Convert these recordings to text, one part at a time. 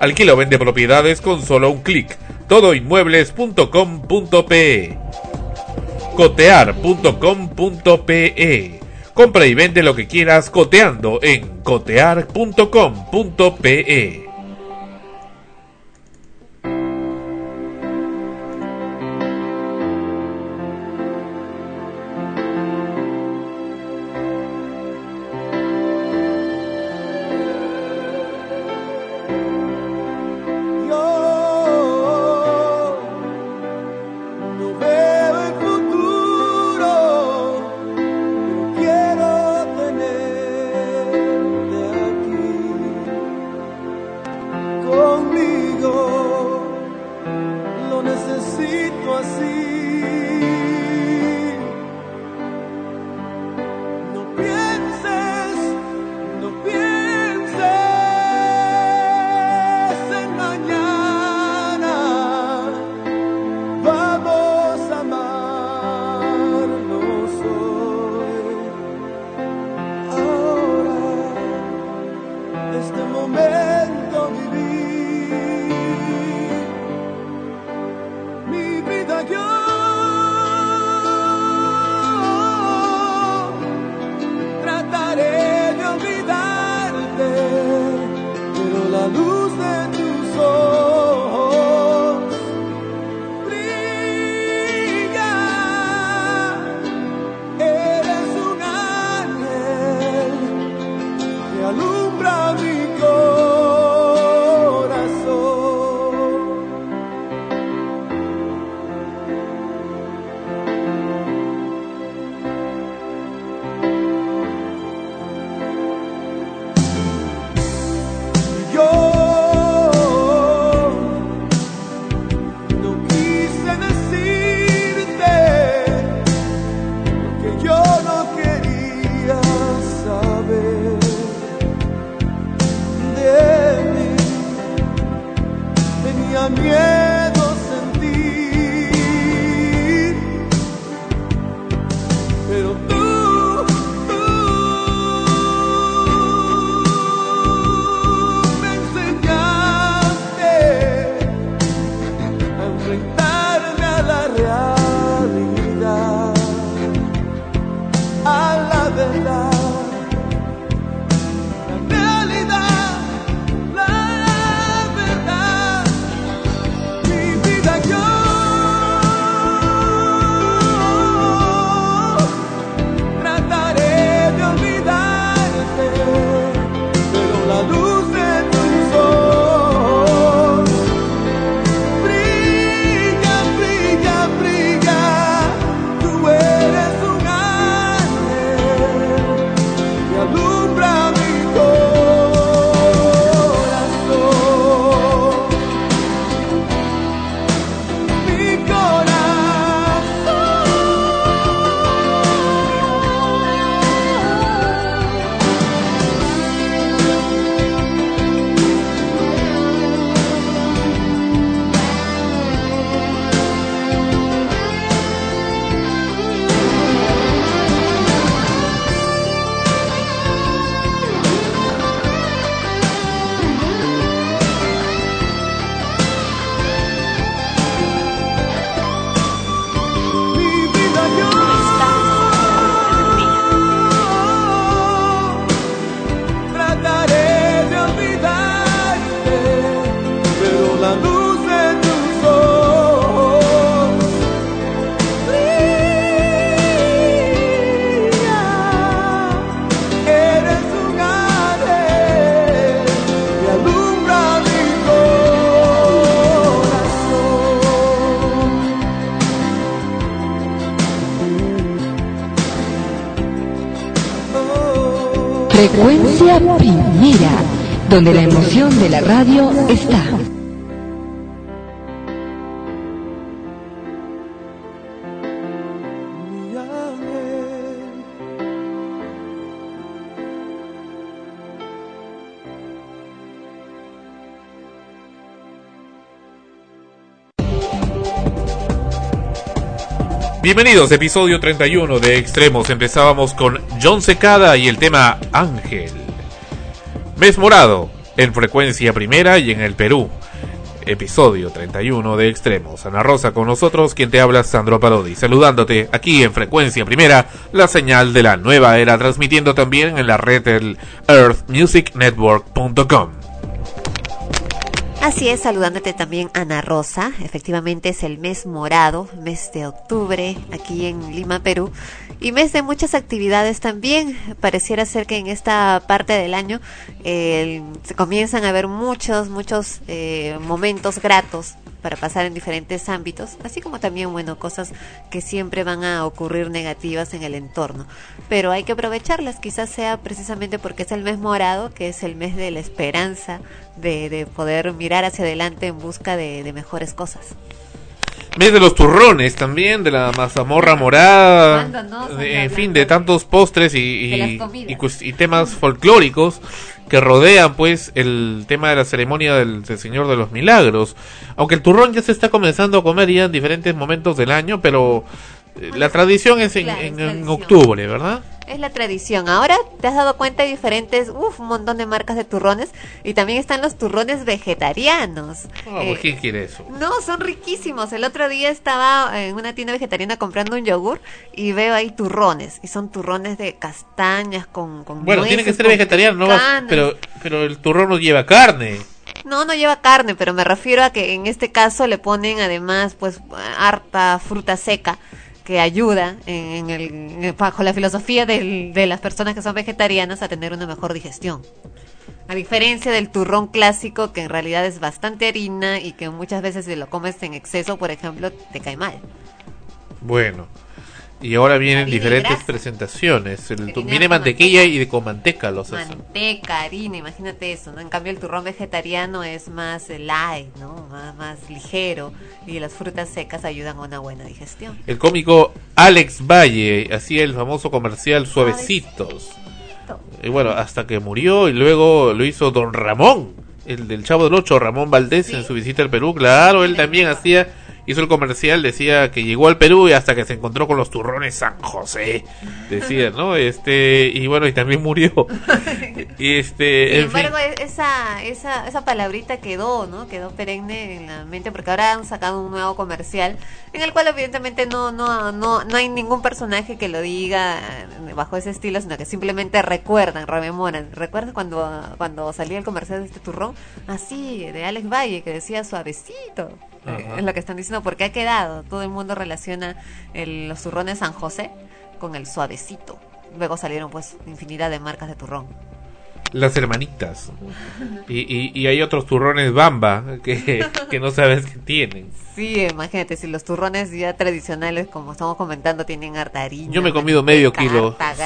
Alquila o vende propiedades con solo un clic. Todoinmuebles.com.pe Cotear.com.pe Compra y vende lo que quieras coteando en cotear.com.pe donde la emoción de la radio está. Bienvenidos, episodio 31 de Extremos. Empezábamos con John Secada y el tema Ángel. Mes morado, en frecuencia primera y en el Perú. Episodio 31 de Extremos. Ana Rosa con nosotros, quien te habla Sandro Parodi, saludándote aquí en frecuencia primera, la señal de la nueva era, transmitiendo también en la red del earthmusicnetwork.com. Así es, saludándote también Ana Rosa. Efectivamente es el mes morado, mes de octubre, aquí en Lima, Perú. Y mes de muchas actividades también. Pareciera ser que en esta parte del año eh, se comienzan a ver muchos, muchos eh, momentos gratos para pasar en diferentes ámbitos, así como también, bueno, cosas que siempre van a ocurrir negativas en el entorno. Pero hay que aprovecharlas, quizás sea precisamente porque es el mes morado, que es el mes de la esperanza, de, de poder mirar hacia adelante en busca de, de mejores cosas. Mes de los turrones también, de la mazamorra morada, en fin, de tantos postres y, y, y, y temas folclóricos que rodean pues el tema de la ceremonia del, del, Señor de los Milagros. Aunque el turrón ya se está comenzando a comer ya en diferentes momentos del año, pero eh, la tradición es en, Claro, es en- en tradición. octubre, ¿verdad? Es la tradición. Ahora te has dado cuenta de diferentes, uff, un montón de marcas de turrones y también están los turrones vegetarianos. Oh, Eh, ¿Quién quiere eso? No, son riquísimos. El otro día estaba en una tienda vegetariana comprando un yogur y veo ahí turrones. Y son turrones de castañas con, con Bueno, tiene que ser vegetariano, no pero, pero el turrón no lleva carne. No, no lleva carne, pero me refiero a que en este caso le ponen además pues harta fruta seca que ayuda en, el, bajo la filosofía de las personas que son vegetarianas a tener una mejor digestión. A diferencia del turrón clásico que en realidad es bastante harina y que muchas veces si lo comes en exceso, por ejemplo, te cae mal. Bueno. Y ahora vienen diferentes grasa. presentaciones. El tu- viene mantequilla manteca. y de con manteca los hacen. Manteca, harina, imagínate eso, ¿no? En cambio el turrón vegetariano es más light, ¿no? Más, más ligero y las frutas secas ayudan a una buena digestión. El cómico Alex Valle hacía el famoso comercial Suavecitos. Y bueno, hasta que murió y luego lo hizo Don Ramón, el del Chavo del Ocho, Ramón Valdés Sí. en su visita al Perú. Claro, él también hacía, hizo el comercial, decía que llegó al Perú y hasta que se encontró con los turrones San José, decía, ¿no? Este, y bueno, y también murió. y este, Sin fin. embargo, e- esa, esa, esa palabrita quedó, ¿no? Quedó perenne en la mente porque ahora han sacado un nuevo comercial en el cual evidentemente no, no, no, no hay ningún personaje que lo diga eh, bajo ese estilo, sino que simplemente recuerdan, rememoran. ¿Recuerdas cuando, cuando salía el comercial de este turrón? Así, de Alex Valle, que decía suavecito. Eh, es lo que están diciendo, porque ha quedado. Todo el mundo relaciona el- los turrones San José con el suavecito. Luego salieron pues infinidad de marcas de turrón. Las hermanitas. Y, y, y hay otros turrones bamba que, que no sabes que tienen. Sí, imagínate, si los turrones ya tradicionales, como estamos comentando, tienen harta harina. Yo me he comido medio kilo grasa.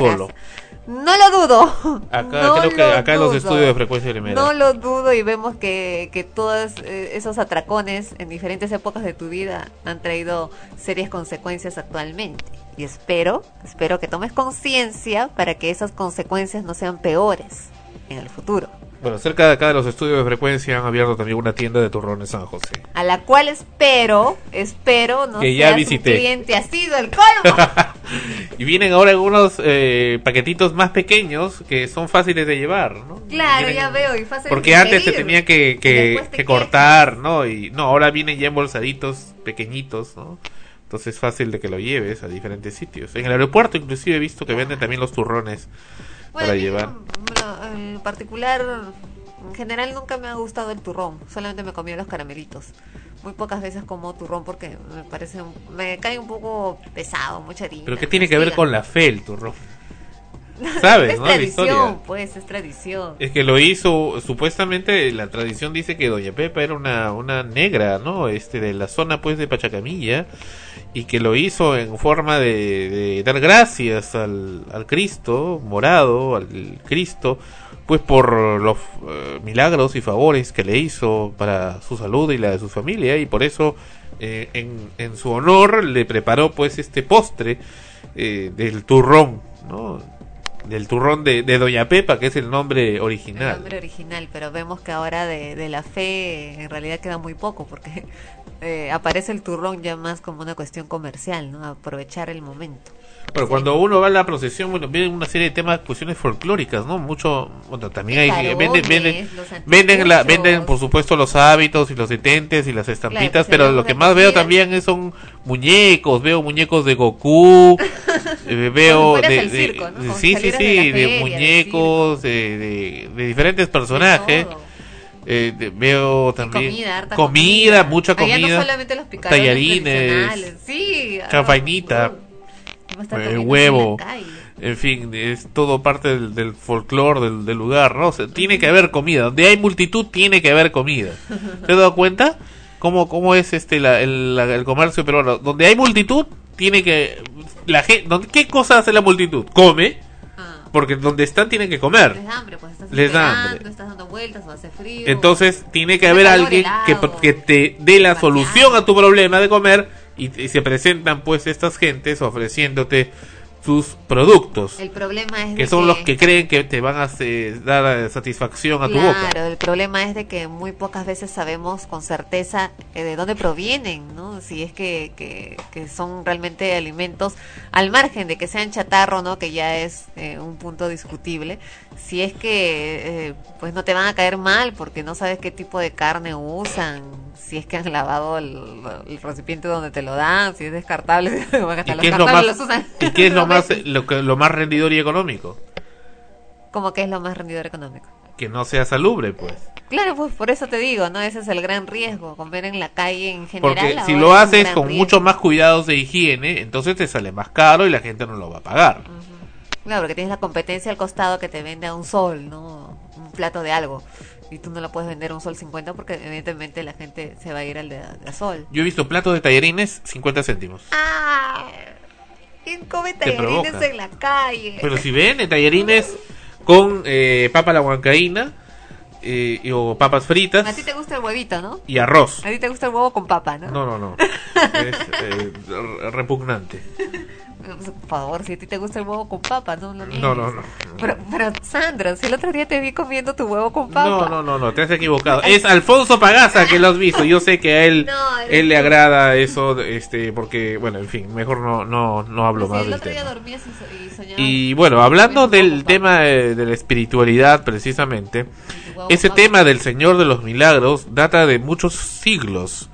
No lo dudo. Acá, No creo que lo acá en los dudo. estudios de frecuencia primera. No lo dudo y vemos que, que todos eh, esos atracones en diferentes épocas de tu vida han traído serias consecuencias actualmente. Y espero, espero que tomes conciencia para que esas consecuencias no sean peores en el futuro. Bueno, cerca de acá de los estudios de frecuencia han abierto también una tienda de turrones San José. A la cual espero, espero no Que ya visité. cliente ha sido el colmo. y vienen ahora algunos eh, paquetitos más pequeños que son fáciles de llevar, ¿no? Claro, Vienen- ya veo, y Porque de antes te tenía que, que, te que cortar, ¿no? Y no, ahora vienen ya embolsaditos pequeñitos, ¿no? Entonces es fácil de que lo lleves a diferentes sitios. En el aeropuerto inclusive he visto que venden también los turrones Bueno, para llevar. no, En particular, en general nunca me ha gustado el turrón. Solamente me comí los caramelitos. Muy pocas veces como turrón porque me parece, me cae un poco pesado, mucha harina. Pero ¿qué tiene que ver con la fe el turrón? ¿Sabes, es no? Tradición, pues, es tradición. Es que lo hizo, supuestamente la tradición dice que Doña Pepa era una, una negra, ¿no? Este, de la zona pues de Pachacamilla, y que lo hizo en forma de, de dar gracias al, al Cristo morado, al Cristo, pues por los eh, milagros y favores que le hizo para su salud y la de su familia y por eso eh, en, en, su honor le preparó pues este postre eh, del turrón, ¿no? Del turrón de, Doña Pepa, que es el nombre original. El nombre original, pero vemos que ahora de, de la fe en realidad queda muy poco, porque eh, aparece el turrón ya más como una cuestión comercial, ¿no? Aprovechar el momento. Pero cuando uno va a la procesión, bueno, vienen una serie de temas, cuestiones folclóricas, ¿no? Mucho, bueno, también hay, Carones, venden, venden, venden, la, anticuchos. venden, por supuesto, los hábitos y los detentes y las estampitas, Claro, pero lo que más veo comida. también es- son muñecos, veo muñecos de Goku, eh, veo de, de- sí, sí, sí, de de, feria, del muñecos, de, de, de diferentes personajes. De. Eh, de- veo también comida, harta comida, mucha Allá comida, no solamente los tallarines, sí, chanfainita, uh, está eh, huevo. en fin, es todo parte del, del folclore del, del lugar, ¿no? O sea, tiene que haber comida. Donde hay multitud, tiene que haber comida. ¿Te has dado cuenta? ¿Cómo, cómo es este la- el, la- el comercio peruano? Donde hay multitud, tiene que... La gente, ¿Qué cosa hace la multitud? Come, Ah, porque donde están tienen que comer. les da hambre, pues estás Les da hambre. estás dando vueltas o hace frío. Entonces tiene que haber alguien que, que te dé la solución a tu problema de comer y, y se presentan pues estas gentes ofreciéndote sus productos. el problema es que son los que creen que te van a eh, dar eh, satisfacción a tu boca. Claro, el problema es de que muy pocas veces sabemos con certeza eh, de dónde provienen, ¿no? Si es que, que, que son realmente alimentos, al margen de que sean chatarro, ¿no? Que ya es eh, un punto discutible. Si es que, eh, pues no te van a caer mal porque no sabes qué tipo de carne usan, si es que han lavado el, el recipiente donde te lo dan, si es descartable, porque hasta ¿Y los qué es lo cartables más, los usan. y qué es lo dos más, lo, que, lo más rendidor y económico? Como que es lo más rendidor económico. Que no sea salubre, pues. Claro, pues por eso te digo, ¿no? Ese es el gran riesgo, comer en la calle en general. Porque si lo haces con riesgo. mucho más cuidados de higiene, entonces te sale más caro y la gente no lo va a pagar. Claro, porque tienes la competencia al costado que te vende a un sol, ¿no? Un plato de algo. Y tú no lo puedes vender a un sol 50 porque evidentemente la gente se va a ir al de, de a sol. Yo he visto platos de tallarines 50 céntimos. ¡Ah! ¿Quién come tallarines en la calle? Pero si ven, eh, tallarines con eh, papa la huancaína eh, y- o papas fritas A ti te gusta el huevito, ¿no? y arroz. A ti te gusta el huevo con papa, ¿no? No, no, no. Es eh, re- repugnante. Por favor, si a ti te gusta el huevo con papa, no lo No, no, no. Pero, pero Sandro, si el otro día te vi comiendo tu huevo con papa. No, no, no, no, te has equivocado. Es Alfonso Pagaza que lo has visto. Yo sé que a él, él le agrada eso, este, porque, bueno, en fin, mejor no, no, no hablo Sí, más el del otro día tema. dormías y, so- y soñabas. Y bueno, hablando del tema eh, de la espiritualidad, precisamente, ese tema del Señor de los Milagros data de muchos siglos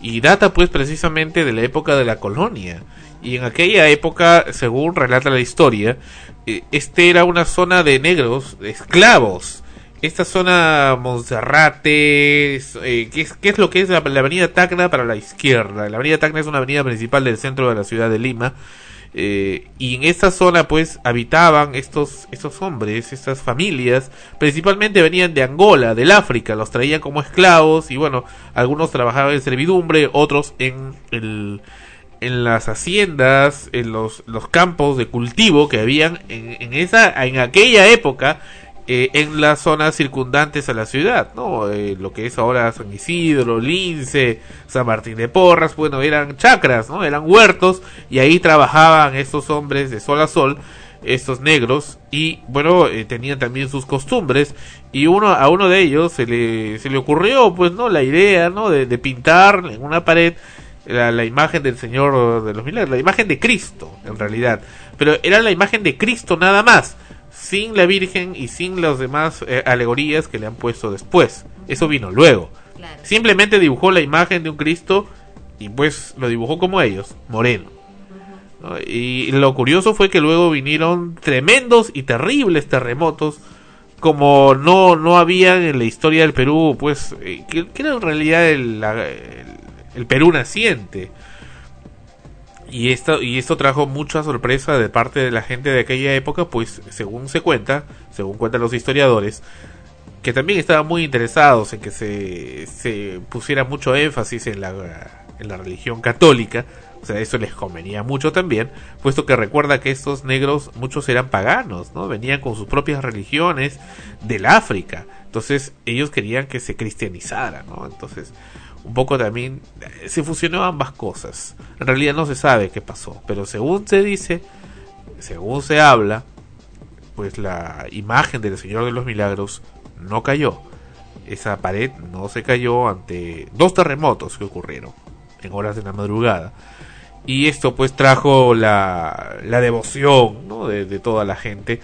y data pues precisamente de la época de la colonia. Y en aquella época, según relata la historia, eh, este era una zona de negros, de esclavos. Esta zona Monserrate, eh, ¿qué, es, qué es lo que es la, la avenida Tacna para la izquierda? La avenida Tacna es una avenida principal del centro de la ciudad de Lima. Eh, y en esta zona pues habitaban estos, estos hombres, estas familias, principalmente venían de Angola, del África, los traían como esclavos y bueno, algunos trabajaban en servidumbre, otros en el, en las haciendas, en los, los campos de cultivo que habían en, en esa, en aquella época, eh, en las zonas circundantes a la ciudad, ¿no? Eh, lo que es ahora San Isidro, Lince, San Martín de Porras, bueno, eran chacras, ¿no? Eran huertos y ahí trabajaban estos hombres de sol a sol, estos negros y bueno, eh, tenían también sus costumbres y uno a uno de ellos se le se le ocurrió pues, ¿no? La idea, ¿no? de, de pintar en una pared la, la imagen del Señor de los Milagros, la imagen de Cristo, en realidad. Pero era la imagen de Cristo nada más, sin la Virgen y sin las demás eh, alegorías que le han puesto después. Eso vino luego. Claro. Simplemente dibujó la imagen de un Cristo y pues lo dibujó como ellos, moreno. ¿no? Y lo curioso fue que luego vinieron tremendos y terribles terremotos como no no habían en la historia del Perú, pues eh, que, que era en realidad el, la- el- el Perú naciente. Y esto, y esto trajo mucha sorpresa de parte de la gente de aquella época, pues según se cuenta, según cuentan los historiadores, que también estaban muy interesados en que se, se pusiera mucho énfasis en la, en la religión católica, O sea, eso les convenía mucho también, puesto que recuerda que estos negros, muchos eran paganos, ¿no? Venían con sus propias religiones del África. Entonces, ellos querían que se cristianizara, ¿no? Entonces, un poco también se fusionó ambas cosas. En realidad no se sabe qué pasó, pero según se dice, según se habla, pues la imagen del Señor de los Milagros no cayó. Esa pared no se cayó ante dos terremotos que ocurrieron en horas de la madrugada. Y esto pues trajo la, la devoción ¿no? de toda la gente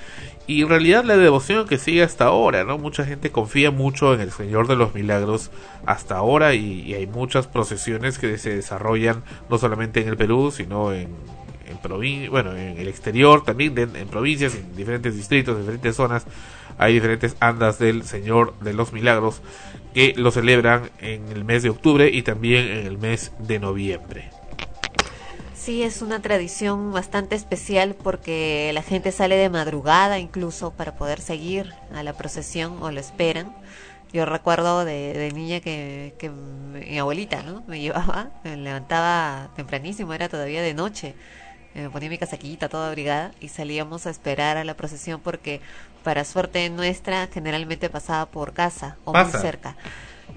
y en realidad la devoción que sigue hasta ahora, ¿no? Mucha gente confía mucho en el Señor de los Milagros hasta ahora y, hay muchas procesiones que se desarrollan no solamente en el Perú, sino en, en bueno, en el exterior también, en provincias, en diferentes distritos, en diferentes zonas. Hay diferentes andas del Señor de los Milagros que lo celebran en el mes de octubre y también en el mes de noviembre. Sí, es una tradición bastante especial porque la gente sale de madrugada incluso para poder seguir a la procesión o lo esperan. Yo recuerdo de, niña que, que, mi abuelita ¿no? me llevaba, me levantaba tempranísimo, era todavía de noche. Me ponía mi casaquita toda abrigada y salíamos a esperar a la procesión porque para suerte nuestra generalmente pasaba por casa o muy cerca.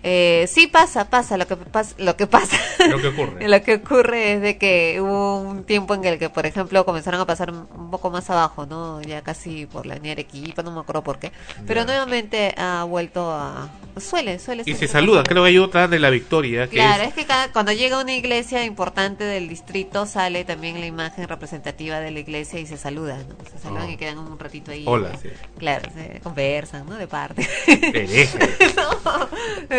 Eh, sí pasa, pasa, lo que pasa, lo que pasa, lo que ocurre, lo que ocurre es de que hubo un tiempo en el que, por ejemplo, comenzaron a pasar un poco más abajo, no, ya casi por la avenida Arequipa, no me acuerdo por qué, pero nuevamente ha vuelto a, suele, suele. Y se saluda, creo que hay otra de la Victoria. Que claro, es, que cuando llega una iglesia importante del distrito sale también la imagen representativa de la iglesia y se saluda, ¿no? Se saludan y oh. quedan un ratito ahí. Hola, sí. Claro, se conversan, ¿no? De parte. no,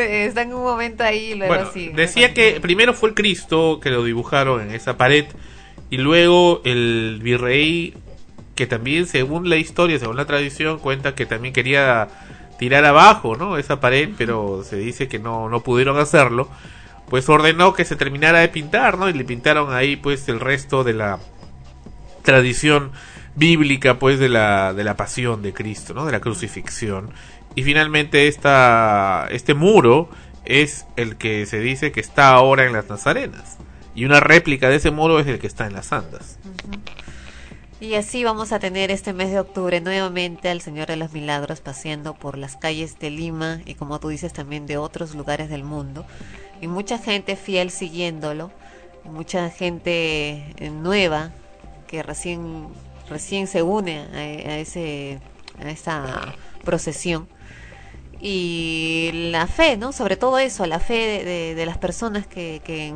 está en un momento ahí luego bueno, Decía que primero fue el Cristo que lo dibujaron en esa pared y luego el virrey que también según la historia, según la tradición cuenta que también quería tirar abajo, ¿no? Esa pared, pero se dice que no no pudieron hacerlo. Pues ordenó que se terminara de pintar, ¿no? Y le pintaron ahí pues el resto de la tradición bíblica pues de la de la pasión de Cristo, ¿no? De la crucifixión y finalmente esta, este muro es el que se dice que está ahora en las Nazarenas. Y una réplica de ese muro es el que está en las Andas. Y así vamos a tener este mes de octubre nuevamente al Señor de los Milagros paseando por las calles de Lima y como tú dices también de otros lugares del mundo. Y mucha gente fiel siguiéndolo, mucha gente eh, nueva que recién, recién se une a, a ese, a esa procesión y la fe, ¿no? Sobre todo eso, la fe de, las personas que, que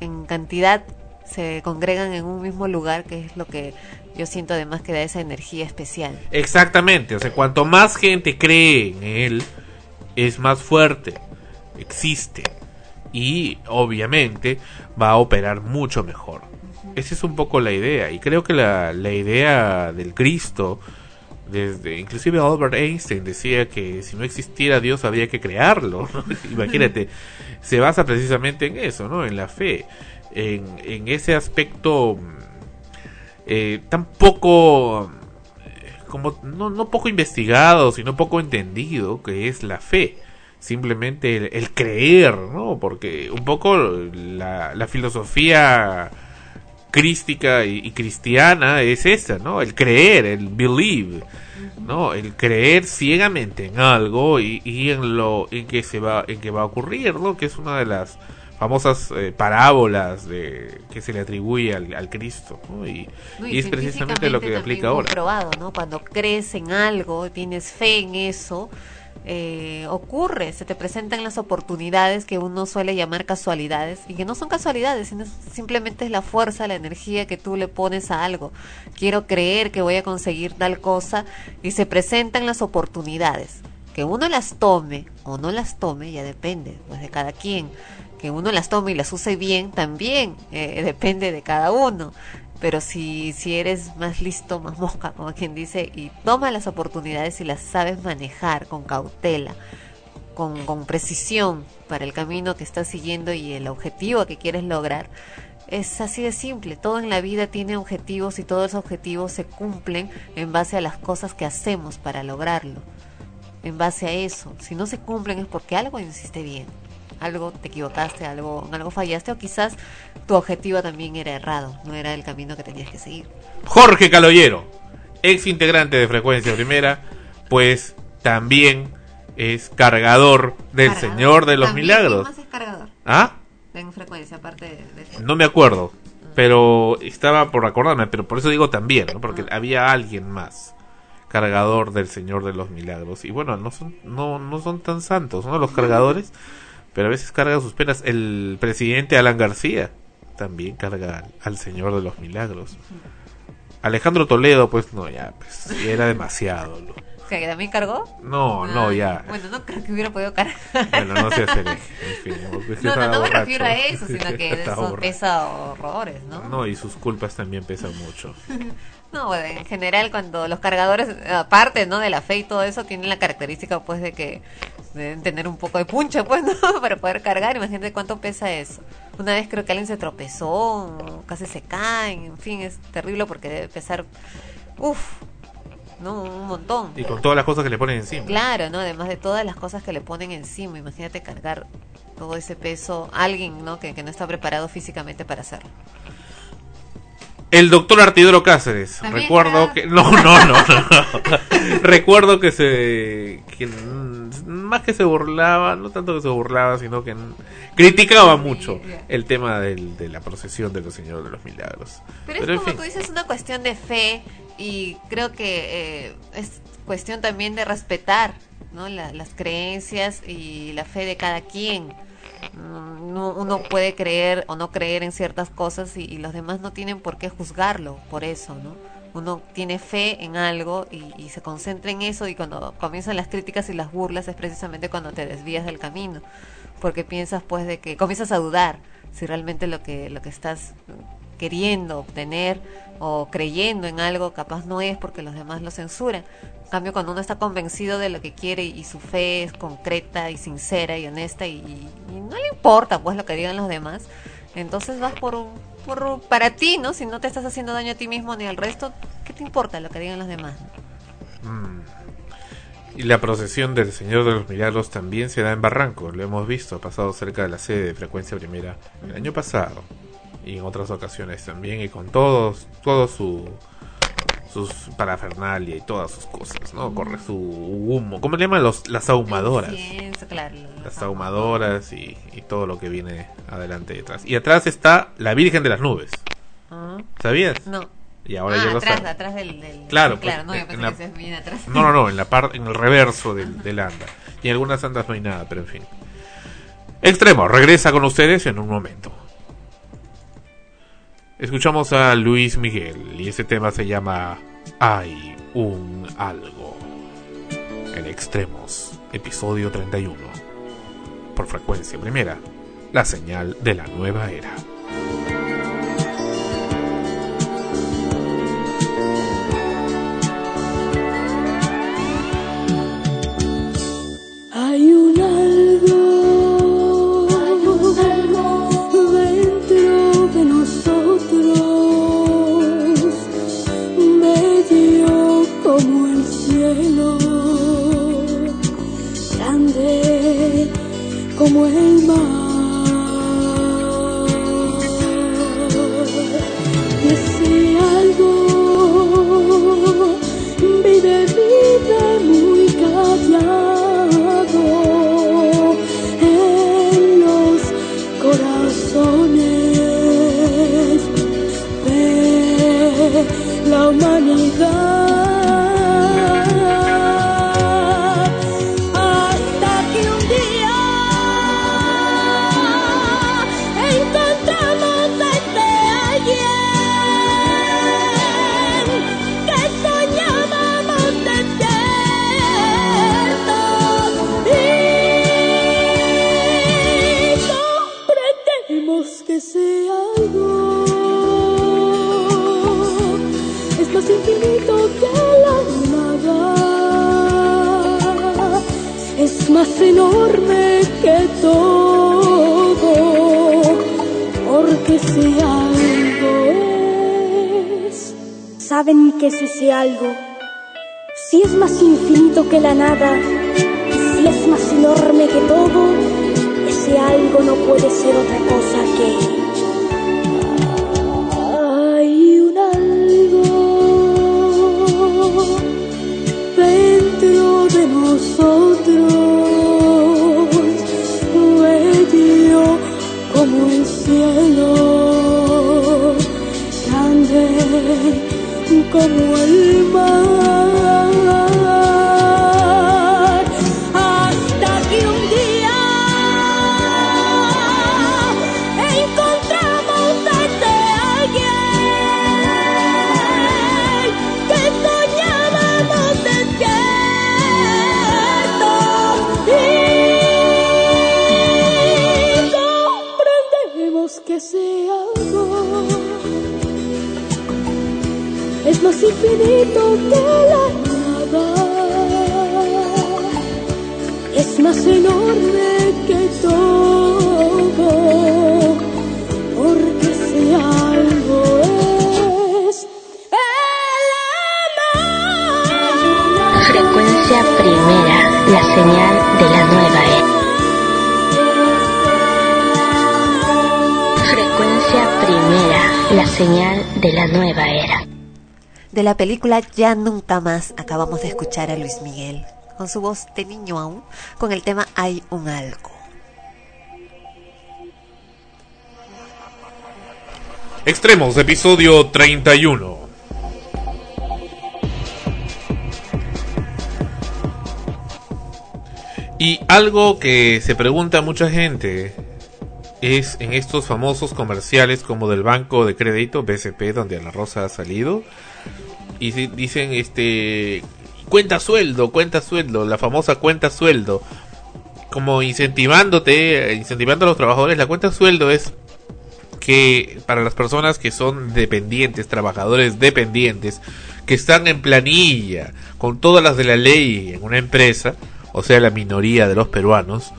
en, cantidad se congregan en un mismo lugar, que es lo que yo siento además que da esa energía especial. Exactamente, o sea, cuanto más gente cree en él, es más fuerte, existe y obviamente va a operar mucho mejor. Esa es un poco la idea y creo que la, la idea del Cristo desde inclusive Albert Einstein decía que si no existiera Dios había que crearlo imagínate se basa precisamente en eso no en la fe en, en ese aspecto eh, tan poco como no, no poco investigado sino poco entendido que es la fe. Simplemente el, creer no porque un poco la, la filosofía crística y, cristiana es esa, ¿no? El creer, el believe, ¿no? El creer ciegamente en algo y, en lo en que se va en que va a ocurrir, ¿no? Que es una de las famosas eh, parábolas de que se le atribuye al, Cristo, ¿no? Y, es precisamente lo que aplica ahora. Probado, ¿no? Cuando crees en algo, tienes fe en eso, eh, ocurre, se te presentan las oportunidades que uno suele llamar casualidades y que no son casualidades, sino simplemente es la fuerza, la energía que tú le pones a algo. Quiero creer que voy a conseguir tal cosa y se presentan las oportunidades. Que uno las tome o no las tome ya depende pues, de cada quien. Que uno las tome y las use bien también eh, depende de cada uno pero si, si eres más listo, más mosca, como quien dice, y toma las oportunidades y las sabes manejar con cautela, con, con precisión para el camino que estás siguiendo y el objetivo que quieres lograr, es así de simple. Todo en la vida tiene objetivos y todos esos objetivos se cumplen en base a las cosas que hacemos para lograrlo. En base a eso. Si no se cumplen es porque algo hiciste bien. Algo te equivocaste, algo, en algo fallaste o quizás tu objetivo también era errado, no era el camino que tenías que seguir. Jorge Caloyero, ex integrante de Frecuencia Primera, pues también es cargador del Cargador. Señor de los También, Milagros. ¿quién más es cargador? ¿Ah? En frecuencia, aparte de. No me acuerdo, pero estaba por acordarme, pero por eso digo también, ¿no? porque había alguien más cargador del Señor de los Milagros. Y bueno, no son, no, no son tan santos, ¿no? Los cargadores, pero a veces cargan sus penas. El presidente Alan García también carga al, al Señor de los Milagros. Alejandro Toledo, pues no, ya, pues era demasiado. ¿no? ¿Que también cargó? No, no, Ay, ya. Bueno, no creo que hubiera podido cargar. Bueno, no se hace en fin. No, no, no me refiero a eso, sino que eso borracho. pesa horrores, ¿no? No, y sus culpas también pesan mucho. No, bueno, en general cuando los cargadores, aparte, ¿no? De la fe y todo eso, tienen la característica, pues, de que deben tener un poco de punche, pues, ¿no? Para poder cargar. Imagínate cuánto pesa eso. Una vez creo que alguien se tropezó, casi se caen, en fin, es terrible porque debe pesar, uff, ¿no? Un montón. Y con todas las cosas que le ponen encima. Claro, ¿no? Además de todas las cosas que le ponen encima, imagínate cargar todo ese peso a alguien, ¿no? Que, que no está preparado físicamente para hacerlo. El doctor Artidoro Cáceres. Recuerdo que. No, no, no. no. Recuerdo que se. Que más que se burlaba, no tanto que se burlaba, sino que criticaba mucho el tema del- de la procesión de los señores de los milagros. Pero, es en como fin. tú dices, una cuestión de fe y creo que eh, es cuestión también de respetar ¿no? La- las creencias y la fe de cada quien. No- uno puede creer o no creer en ciertas cosas y, y los demás no tienen por qué juzgarlo por eso, ¿no? Uno tiene fe en algo y, y se concentra en eso y cuando comienzan las críticas y las burlas es precisamente cuando te desvías del camino, porque piensas pues de que comienzas a dudar si realmente lo que lo que estás queriendo obtener o creyendo en algo capaz no es porque los demás lo censuran. En cambio, cuando uno está convencido de lo que quiere y su fe es concreta y sincera y honesta y, no le importa pues lo que digan los demás, entonces vas por un, por para ti, ¿no? Si no te estás haciendo daño a ti mismo ni al resto, ¿qué te importa lo que digan los demás? Mm. Y la procesión del Señor de los Milagros también se da en Barranco, lo hemos visto, ha pasado cerca de la sede de Frecuencia Primera el año pasado y en otras ocasiones también y con todos, todo su sus parafernalia y todas sus cosas, ¿no? Corre su humo, ¿cómo le llaman los las ahumadoras? Incienso, claro, Las ahumadoras y, y todo lo que viene adelante y detrás. Y atrás está la Virgen de las Nubes. Ah, ¿Sabías? No. Y ahora ah, ya lo atrás, sabes. atrás del, del- Claro, claro, pues, no, yo en pensé la- que viene atrás. No, no, no, en la parte, en el reverso del, del anda. Y en algunas andas no hay nada, pero en fin. Extremo, regresa con ustedes en un momento. Escuchamos a Luis Miguel y ese tema se llama Hay un algo. En Extremos, episodio 31. Por frecuencia primera, la señal de la nueva era. Saben que es ese algo, si es más infinito que la nada, si es más enorme que todo, ese algo no puede ser otra cosa que como el más enorme que todo, porque ese algo es el amor. Frecuencia primera, la señal de la nueva era. Frecuencia primera, la señal de la nueva era. De la película Ya Nunca Más acabamos de escuchar a Luis Miguel, con su voz de niño aún, con el tema Hay un algo. Extremos, episodio 31. Y algo que se pregunta mucha gente es en estos famosos comerciales como del banco de crédito BCP donde Ana Rosa ha salido y dicen este cuenta sueldo, cuenta sueldo, la famosa cuenta sueldo. Como incentivándote, incentivando a los trabajadores, la cuenta sueldo es que para las personas que son dependientes, trabajadores dependientes, que están en planilla, con todas las de la ley en una empresa, o sea, la minoría de los peruanos,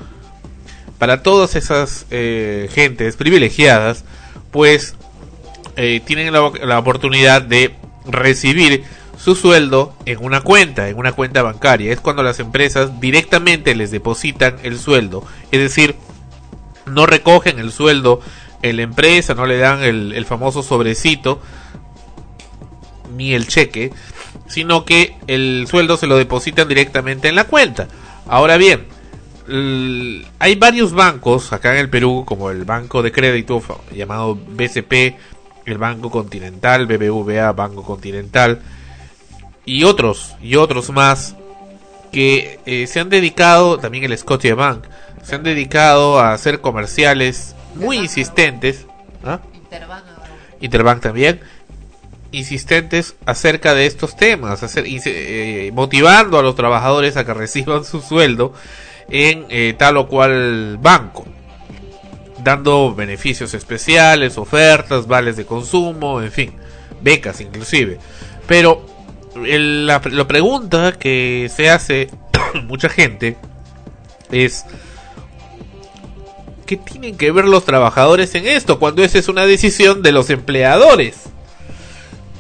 para todas esas eh, gentes privilegiadas, pues eh, tienen la oportunidad de recibir su sueldo en una cuenta, en una cuenta bancaria. Es cuando las empresas directamente les depositan el sueldo. Es decir, no recogen el sueldo en la empresa, no le dan el, el famoso sobrecito ni el cheque, sino que el sueldo se lo depositan directamente en la cuenta. Ahora bien, hay varios bancos acá en el Perú, como el Banco de Crédito llamado BCP, el Banco Continental, BBVA, Banco Continental, y otros, y otros más, que eh, se han dedicado, también el Scotia Bank, se han dedicado a hacer comerciales muy insistentes. ¿ah? Interbank también insistentes acerca de estos temas, hacer, eh, motivando a los trabajadores a que reciban su sueldo en eh, tal o cual banco, dando beneficios especiales, ofertas, vales de consumo, en fin, becas inclusive. Pero el- la, la pregunta que se hace mucha gente es ¿qué tienen que ver los trabajadores en esto cuando esa es una decisión de los empleadores?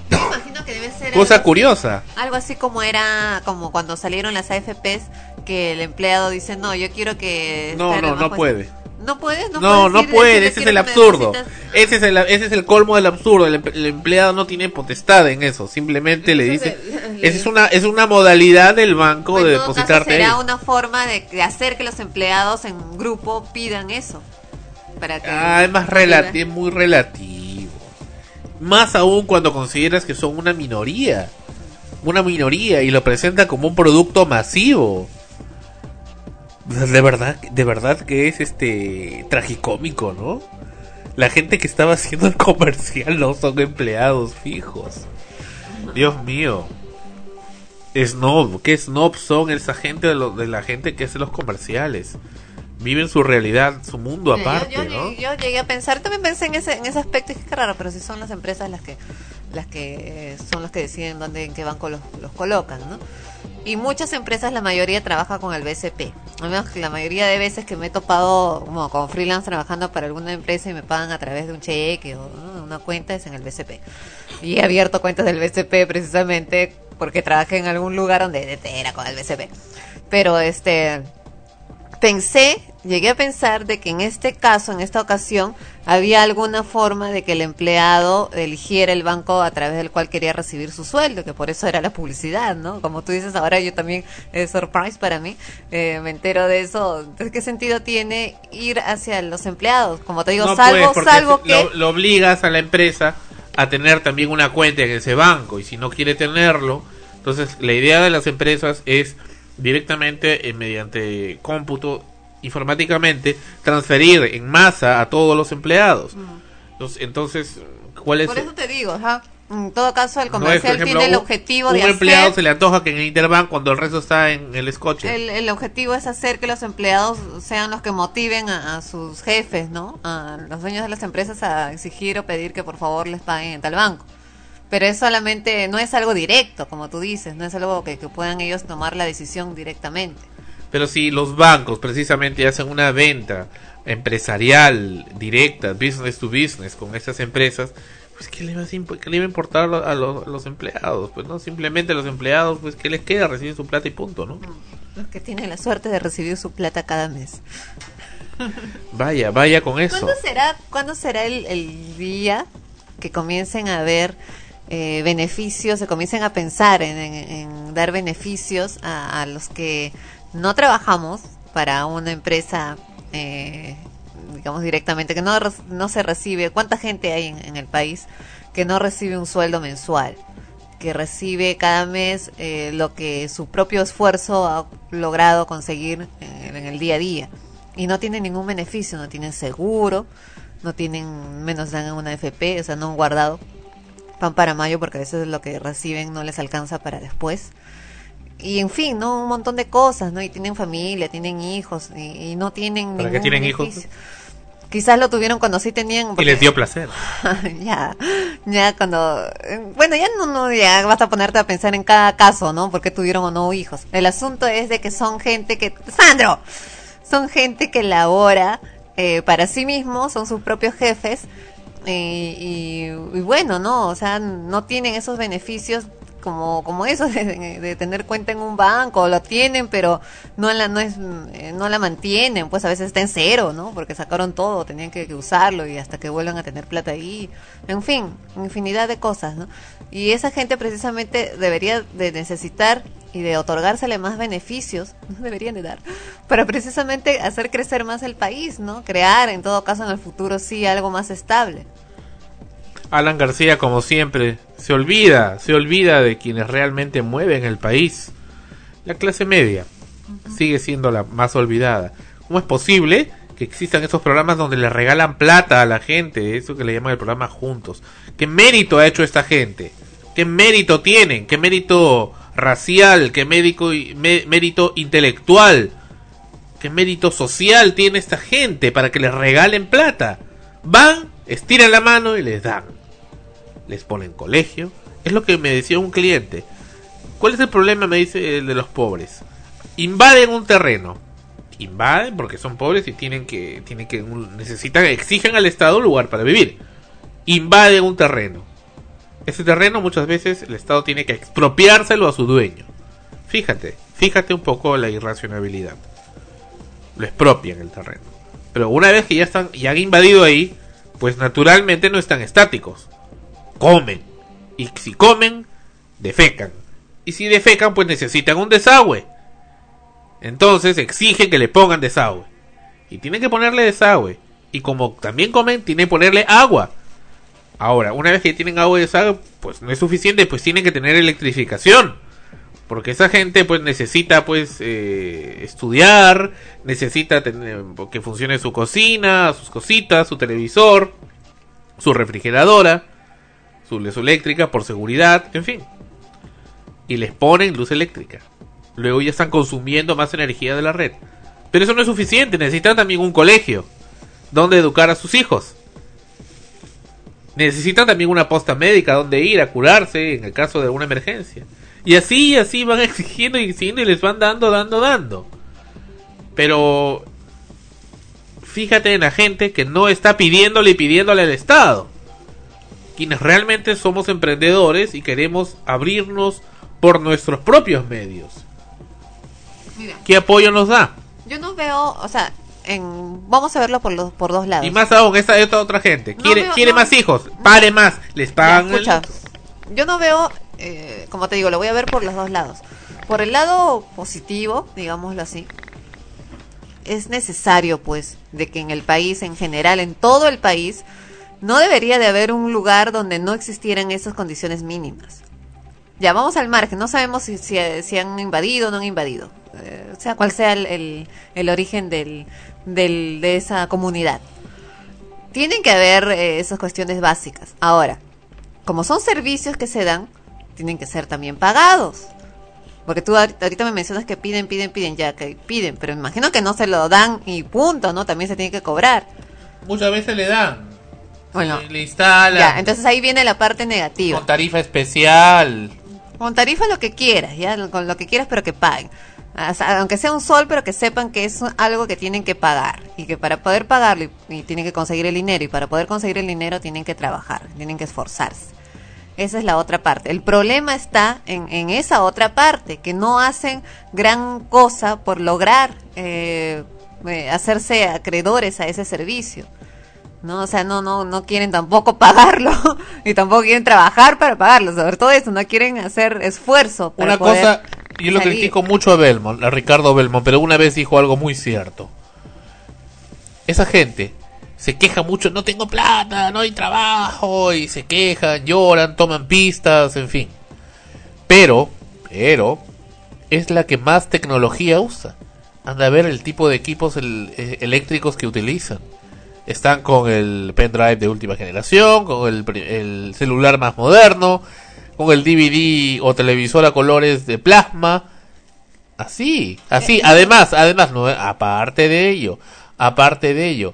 Me imagino que debe ser Cosa algo- curiosa. Algo así como era, como cuando salieron las AFPs, que el empleado dice, no, yo quiero que... No, no, no una puede. Cuenta". ¿No puedes? No, No, puedes no puede, ese es "Quiero el absurdo. depositas". Ese es el, ese es el colmo del absurdo. El, em- el empleado no tiene potestad en eso. Simplemente le dice. Esa es una, es una modalidad del banco en de caso depositarte. será ahí. una forma de, de hacer que los empleados en grupo pidan eso. Para que Ah, es más relativo, muy relativo. Más aún cuando consideras que son una minoría. Una minoría y lo presenta como un producto masivo. De verdad, de verdad que es este tragicómico, ¿no? La gente que estaba haciendo el comercial no son empleados fijos. Dios mío. Snob, ¿qué snob son esa gente de, lo- de la gente que hace los comerciales? Viven su realidad, su mundo aparte, yo, ¿no? llegué- yo llegué a pensar, también pensé en ese, en ese aspecto, y es que raro, pero si son las empresas las que las que eh, son los que deciden dónde, en qué banco los, los colocan, ¿no? Y muchas empresas, la mayoría trabaja con el BCP. Al menos que la mayoría de veces que me he topado como, como freelance trabajando para alguna empresa y me pagan a través de un cheque o una cuenta es en el BCP. Y he abierto cuentas del BCP precisamente porque trabajé en algún lugar donde era con el BCP. Pero este pensé llegué a pensar de que en este caso, en esta ocasión, había alguna forma de que el empleado eligiera el banco a través del cual quería recibir su sueldo, que por eso era la publicidad, ¿no? Como tú dices, ahora yo también, es surprise para mí, eh, me entero de eso. Entonces, ¿qué sentido tiene ir hacia los empleados? Como te digo, No salvo, puedes, porque salvo lo, que... lo obligas a la empresa a tener también una cuenta en ese banco y si no quiere tenerlo, entonces la idea de las empresas es directamente eh, mediante cómputo informáticamente transferir en masa a todos los empleados. Entonces, entonces, ¿cuál es? Por eso te digo, ajá. En todo caso, el no es, por comercial ejemplo, tiene el un- objetivo un de empleado hacer... se le antoja que en el Interbank cuando el resto está en el escoche. El, el objetivo es hacer que los empleados sean los que motiven a, a sus jefes, ¿no? A los dueños de las empresas a exigir o pedir que por favor les paguen en tal banco. Pero es solamente, no es algo directo, como tú dices, no es algo que, que puedan ellos tomar la decisión directamente. Pero si los bancos precisamente hacen una venta empresarial directa, business to business con esas empresas, pues ¿qué le va a, imp- qué le va a importar a, lo- a los, a los empleados? Pues no, simplemente los empleados, pues ¿qué les queda? Reciben su plata y punto, ¿no? Los que tienen la suerte de recibir su plata cada mes. Vaya, vaya con eso. ¿Cuándo será, ¿cuándo será el, el día que comiencen a ver eh, beneficios, se comiencen a pensar en, en- en dar beneficios a, a los que no trabajamos para una empresa, eh, digamos directamente, que no, no se recibe? ¿Cuánta gente hay en, el país que no recibe un sueldo mensual? que recibe cada mes eh, lo que su propio esfuerzo ha logrado conseguir en, en el día a día y no tienen ningún beneficio, no tienen seguro, no tienen menos dan una FP, o sea, no han guardado pan para mayo porque a veces lo que reciben no les alcanza para después. Y en fin, ¿no? Un montón de cosas, ¿no? Y tienen familia, tienen hijos y, y no tienen ¿Para qué tienen hijos? Quizás lo tuvieron cuando sí tenían... Y les dio placer. ya, ya cuando, bueno, ya no, no, ya vas a ponerte a pensar en cada caso, ¿no? Porque tuvieron o no hijos. El asunto es de que son gente que, Sandro, son gente que labora eh, para sí mismos, son sus propios jefes eh, y, y bueno, ¿no? O sea, no tienen esos beneficios como como eso de, de tener cuenta en un banco, lo tienen, pero no la no es eh, no la mantienen, pues a veces está en cero, ¿no? Porque sacaron todo, tenían que, que usarlo y hasta que vuelvan a tener plata ahí. En fin, infinidad de cosas, ¿no? Y esa gente precisamente debería de necesitar y de otorgársele más beneficios, no deberían de dar, para precisamente hacer crecer más el país, ¿no? Crear en todo caso en el futuro sí algo más estable. Alan García, como siempre, se olvida, se olvida de quienes realmente mueven el país. La clase media sigue siendo la más olvidada. ¿Cómo es posible que existan esos programas donde le regalan plata a la gente? Eso que le llaman el programa Juntos. ¿Qué mérito ha hecho esta gente? ¿Qué mérito tienen? ¿Qué mérito racial? ¿Qué mérito, mé- mérito intelectual? ¿Qué mérito social tiene esta gente para que les regalen plata? Van, estiran la mano y les dan. Les ponen colegio. Es lo que me decía un cliente. ¿Cuál es el problema? Me dice el de los pobres. Invaden un terreno. Invaden porque son pobres y tienen que, tienen que, necesitan, exigen al Estado un lugar para vivir. Invaden un terreno. Ese terreno muchas veces el Estado tiene que expropiárselo a su dueño. Fíjate, fíjate un poco la irracionalidad. Lo expropian el terreno. Pero una vez que ya están, ya han invadido ahí, pues naturalmente no están estáticos. Comen. Y si comen, defecan. Y si defecan, pues necesitan un desagüe. Entonces exigen que le pongan desagüe. Y tienen que ponerle desagüe. Y como también comen, tienen que ponerle agua. Ahora, una vez que tienen agua y desagüe, pues no es suficiente, pues tienen que tener electrificación. Porque esa gente pues necesita pues eh, estudiar, necesita tener, que funcione su cocina, sus cositas, su televisor, su refrigeradora, su luz eléctrica por seguridad, en fin. Y les ponen luz eléctrica. Luego ya están consumiendo más energía de la red. Pero eso no es suficiente, necesitan también un colegio donde educar a sus hijos. Necesitan también una posta médica donde ir a curarse en el caso de una emergencia. Y así, así van exigiendo y exigiendo y les van dando, dando, dando. Pero fíjate en la gente que no está pidiéndole y pidiéndole al Estado. Quienes realmente somos emprendedores y queremos abrirnos por nuestros propios medios. Mira. ¿Qué apoyo nos da? Yo no veo, o sea, en, vamos a verlo por los por dos lados. Y más aún, esta, esta otra gente. No Quiere, veo- quiere no. más hijos. Pare más. Les Ya, pagan. el- escucha, yo no veo, eh, como te digo, lo voy a ver por los dos lados. Por el lado positivo, digámoslo así, es necesario, pues, de que en el país, en general, en todo el país, no debería de haber un lugar donde no existieran esas condiciones mínimas. Ya, vamos al margen, no sabemos si, si, han invadido o no han invadido, eh, sea cual sea el, el- origen del, del- de esa comunidad. Tienen que haber eh, esas cuestiones básicas. Ahora, como son servicios que se dan, tienen que ser también pagados. Porque tú ahorita me mencionas que piden, piden, piden, ya que piden, pero imagino que no se lo dan y punto, ¿no? También se tiene que cobrar. Muchas veces le dan. Bueno, Le, le instalan. ya, entonces ahí viene la parte negativa. Con tarifa especial. Con tarifa lo que quieras, ya, con lo que quieras, pero que paguen. O sea, aunque sea un sol, pero que sepan que es algo que tienen que pagar. Y que para poder pagarlo, y, y tienen que conseguir el dinero, y para poder conseguir el dinero tienen que trabajar, tienen que esforzarse. Esa es la otra parte. El problema está en, en esa otra parte, que no hacen gran cosa por lograr eh, eh, hacerse acreedores a ese servicio. ¿No? O sea, no, no, no quieren tampoco pagarlo y tampoco quieren trabajar para pagarlo, sobre todo eso, no quieren hacer esfuerzo. Para Una poder cosa, yo lo salir. critico mucho a Belmont, a Ricardo Belmont, pero una vez dijo algo muy cierto. Esa gente se queja mucho, no tengo plata, no hay trabajo, y se quejan, lloran, toman pistas, en fin. Pero, pero, es la que más tecnología usa. Anda a ver el tipo de equipos el- eh, eléctricos que utilizan. Están con el pendrive de última generación, con el, el celular más moderno, con el DVD o televisor a colores de plasma. Así, así. Además, además, no, aparte de ello, aparte de ello,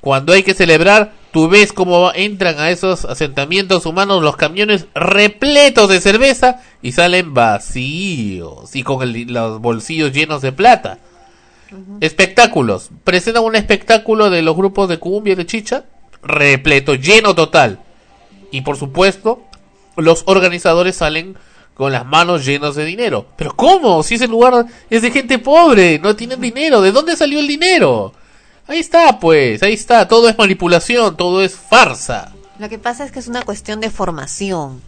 cuando hay que celebrar, tú ves cómo entran a esos asentamientos humanos los camiones repletos de cerveza y salen vacíos y con el- los bolsillos llenos de plata. Espectáculos. Presentan un espectáculo de los grupos de cumbia y de chicha. Repleto, lleno total. Y por supuesto, los organizadores salen con las manos llenas de dinero. Pero ¿cómo? Si ese lugar es de gente pobre, no tienen dinero. ¿De dónde salió el dinero? Ahí está, pues, ahí está. Todo es manipulación, todo es farsa. Lo que pasa es que es una cuestión de formación.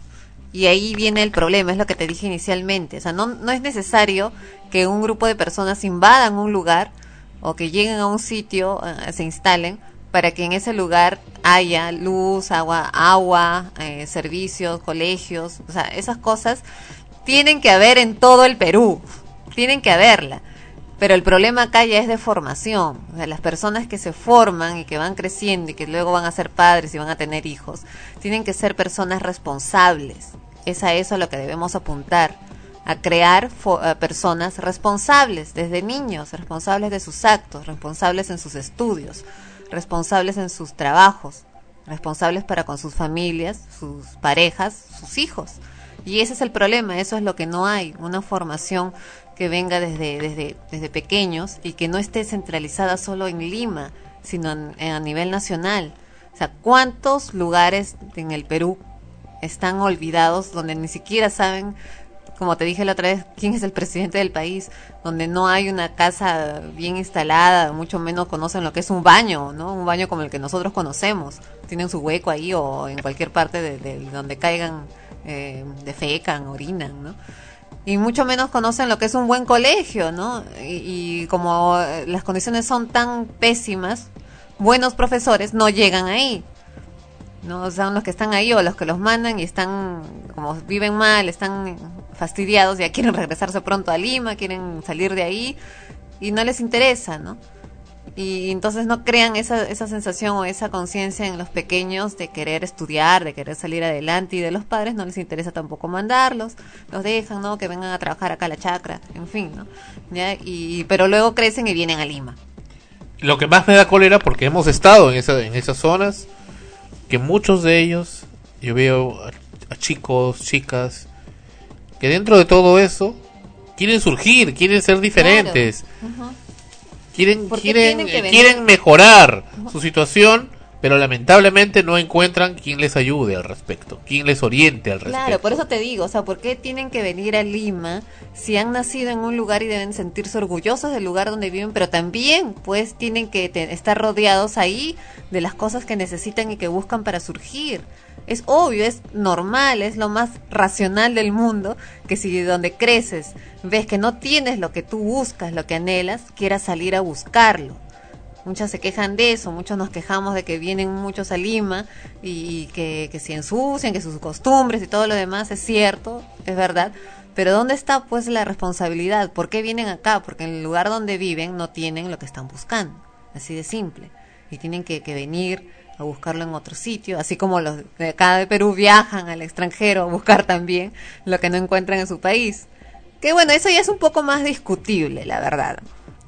Y ahí viene el problema, es lo que te dije inicialmente. O sea, no, no es necesario que un grupo de personas invadan un lugar o que lleguen a un sitio, eh, se instalen, para que en ese lugar haya luz, agua, agua, eh, servicios, colegios. O sea, esas cosas tienen que haber en todo el Perú. Tienen que haberla. Pero el problema acá ya es de formación. O sea, las personas que se forman y que van creciendo y que luego van a ser padres y van a tener hijos, tienen que ser personas responsables. Es a eso a lo que debemos apuntar. A crear personas responsables, desde niños, responsables de sus actos, responsables en sus estudios, responsables en sus trabajos, responsables para con sus familias, sus parejas, sus hijos. Y ese es el problema, eso es lo que no hay, una formación que venga desde, desde, desde pequeños y que no esté centralizada solo en Lima, sino en- a nivel nacional. O sea, ¿cuántos lugares en el Perú están olvidados donde ni siquiera saben, como te dije la otra vez, quién es el presidente del país, donde no hay una casa bien instalada, mucho menos conocen lo que es un baño, ¿no? Un baño como el que nosotros conocemos. Tienen su hueco ahí o en cualquier parte de, de donde caigan, eh, defecan, orinan, ¿no? y mucho menos conocen lo que es un buen colegio, ¿no? Y, como eh, las condiciones son tan pésimas, buenos profesores no llegan ahí. No son los que están ahí o los que los mandan y están, como viven mal, están fastidiados, ya quieren regresarse pronto a Lima, quieren salir de ahí y no les interesa, ¿no? Y entonces no crean esa, esa sensación o esa conciencia en los pequeños de querer estudiar, de querer salir adelante y de los padres no les interesa tampoco mandarlos, los dejan, ¿no? Que vengan a trabajar acá a la chacra, en fin, ¿no? ¿Ya? Y, pero luego crecen y vienen a Lima. Lo que más me da cólera, porque hemos estado en, esa, en esas zonas, que muchos de ellos, yo veo a, a chicos, chicas, que dentro de todo eso, quieren surgir, quieren ser diferentes, quieren, quieren, eh, quieren mejorar su situación pero lamentablemente no encuentran quien les ayude al respecto, quien les oriente al respecto. Claro, por eso te digo, o sea, ¿por qué tienen que venir a Lima si han nacido en un lugar y deben sentirse orgullosos del lugar donde viven, pero también pues tienen que te- estar rodeados ahí de las cosas que necesitan y que buscan para surgir? Es obvio, es normal, es lo más racional del mundo que si donde creces ves que no tienes lo que tú buscas, lo que anhelas, quieras salir a buscarlo. Muchas se quejan de eso, muchos nos quejamos de que vienen muchos a Lima y, que, se ensucian, que sus costumbres y todo lo demás es cierto, es verdad. Pero ¿dónde está pues la responsabilidad? ¿Por qué vienen acá? Porque en el lugar donde viven no tienen lo que están buscando, así de simple. Y tienen que, que venir a buscarlo en otro sitio, así como los de acá de Perú viajan al extranjero a buscar también lo que no encuentran en su país. Que bueno, eso ya es un poco más discutible, la verdad.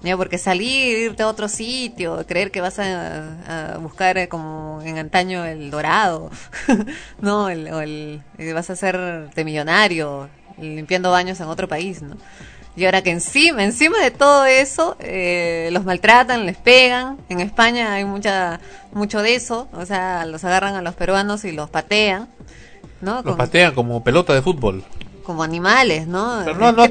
Ya, porque salir, irte a otro sitio, creer que vas a, a buscar eh, como en antaño el dorado, no, el, o el, eh, vas a hacerte millonario limpiando baños en otro país, ¿no? Y ahora que encima, encima de todo eso, eh, los maltratan, les pegan. En España hay mucha, mucho de eso, o sea, los agarran a los peruanos y los patean, ¿no? Los patean como pelota de fútbol. como animales, ¿no? Pero no- no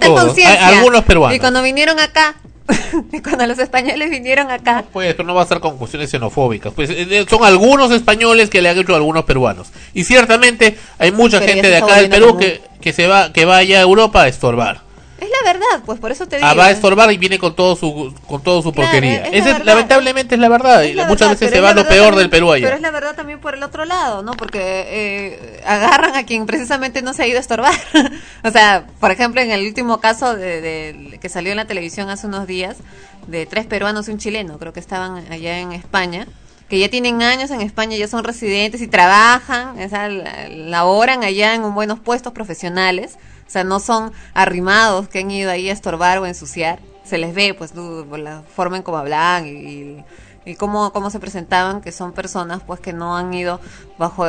algunos peruanos. Y cuando vinieron acá, cuando los españoles vinieron acá, Pues, pero no va a ser con cuestiones xenofóbicas. Pues eh, eh, son algunos españoles que le han hecho a algunos peruanos. Y ciertamente hay mucha Pero gente de acá del Perú que, que se va que va allá a Europa a estorbar. Es la verdad, pues por eso te digo. Ah, va a estorbar y viene con todo su con todo su Claro, porquería. es lamentablemente es la verdad. Es la muchas verdad, veces pero se va lo peor también- del Perú Pero allá. es la verdad también por el otro lado, ¿no? Porque eh, agarran a quien precisamente no se ha ido a estorbar. o sea, por ejemplo, en el último caso de, de- que salió en la televisión hace unos días, de tres peruanos y un chileno, creo que estaban allá en España, que ya tienen años en España, ya son residentes y trabajan, o sea, la- laboran allá en buenos puestos profesionales. Sea, no son arrimados que han ido ahí a estorbar o ensuciar. Se les ve, pues, por la forma en cómo hablan y cómo, cómo se presentaban, que son personas, pues, que no han ido bajo,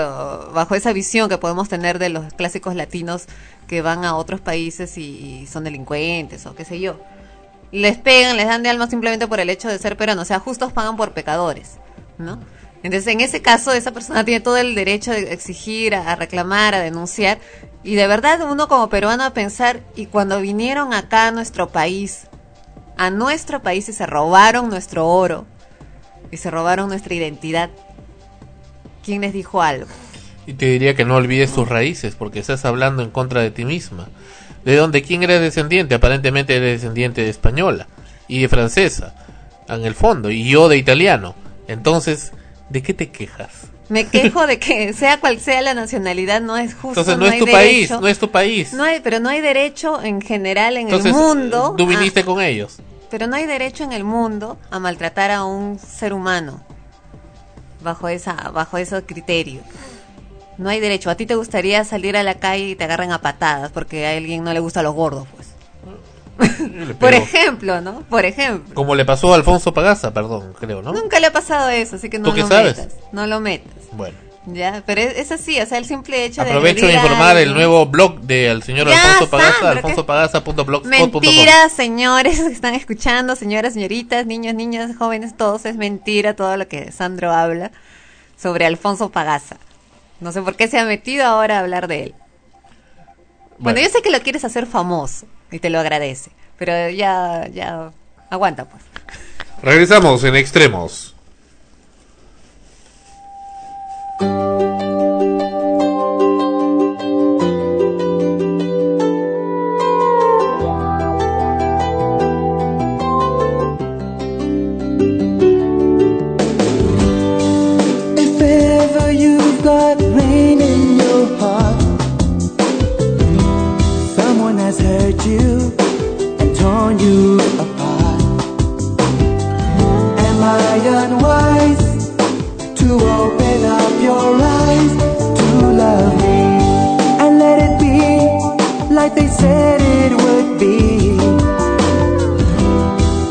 bajo esa visión que podemos tener de los clásicos latinos que van a otros países y, y son delincuentes o qué sé yo. Les pegan, les dan de alma simplemente por el hecho de ser peruanos. O sea, justos pagan por pecadores, ¿no? Entonces, en ese caso, esa persona tiene todo el derecho de exigir, a, reclamar, a denunciar. Y de verdad, uno como peruano a pensar, y cuando vinieron acá a nuestro país, a nuestro país y se robaron nuestro oro, y se robaron nuestra identidad, ¿quién les dijo algo? Y te diría que no olvides tus raíces, porque estás hablando en contra de ti misma. ¿De dónde? ¿Quién eres descendiente? Aparentemente eres descendiente de española y de francesa, en el fondo, y yo de italiano. Entonces, ¿de qué te quejas? Me quejo de que sea cual sea la nacionalidad, no es justo. Entonces no, es tu derecho. país, no es tu país. No hay, pero no hay derecho en general en Entonces, el mundo. tú a- viniste con ellos. pero no hay derecho en el mundo a maltratar a un ser humano bajo esa, bajo ese criterio. No hay derecho. A ti te gustaría salir a la calle y te agarren a patadas porque a alguien no le gustan los gordos, pues. Por ejemplo, ¿no? Por ejemplo. Como le pasó a Alfonso Pagaza, perdón, creo, ¿no? Nunca le ha pasado eso, así que no ¿Tú qué lo sabes? metas. No lo metas. Bueno, Ya, pero es, es así, o sea, el simple hecho de aprovecho de informar el nuevo blog del señor Ya, Alfonso Pagaza, alfonsopagaza.blogspot.com. Mentira, señores que están escuchando, señoras, señoritas, niños, niñas, jóvenes, todos es mentira todo lo que Sandro habla sobre Alfonso Pagaza. No sé por qué se ha metido ahora a hablar de él. Bueno, Bueno. yo sé que lo quieres hacer famoso y te lo agradece, pero ya, ya, aguanta pues. Regresamos en extremos. They said it would be?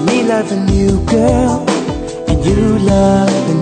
Me loving you, girl, and you loving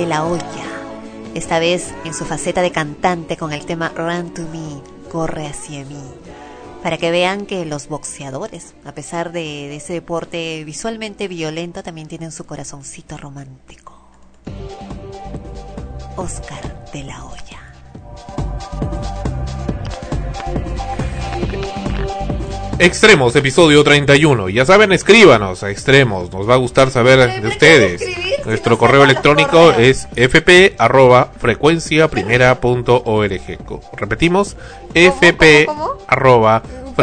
de la Hoya, esta vez en su faceta de cantante con el tema Run to Me, corre hacia mí. Para que vean que los boxeadores, a pesar de, de ese deporte visualmente violento, también tienen su corazoncito romántico. Oscar de la Hoya. Extremos, episodio 31. Ya saben, escríbanos a Extremos. Nos va a gustar saber de ustedes. Nuestro correo electrónico es fp arroba frecuenciaprimera.org. Co- Repetimos, fp arroba no-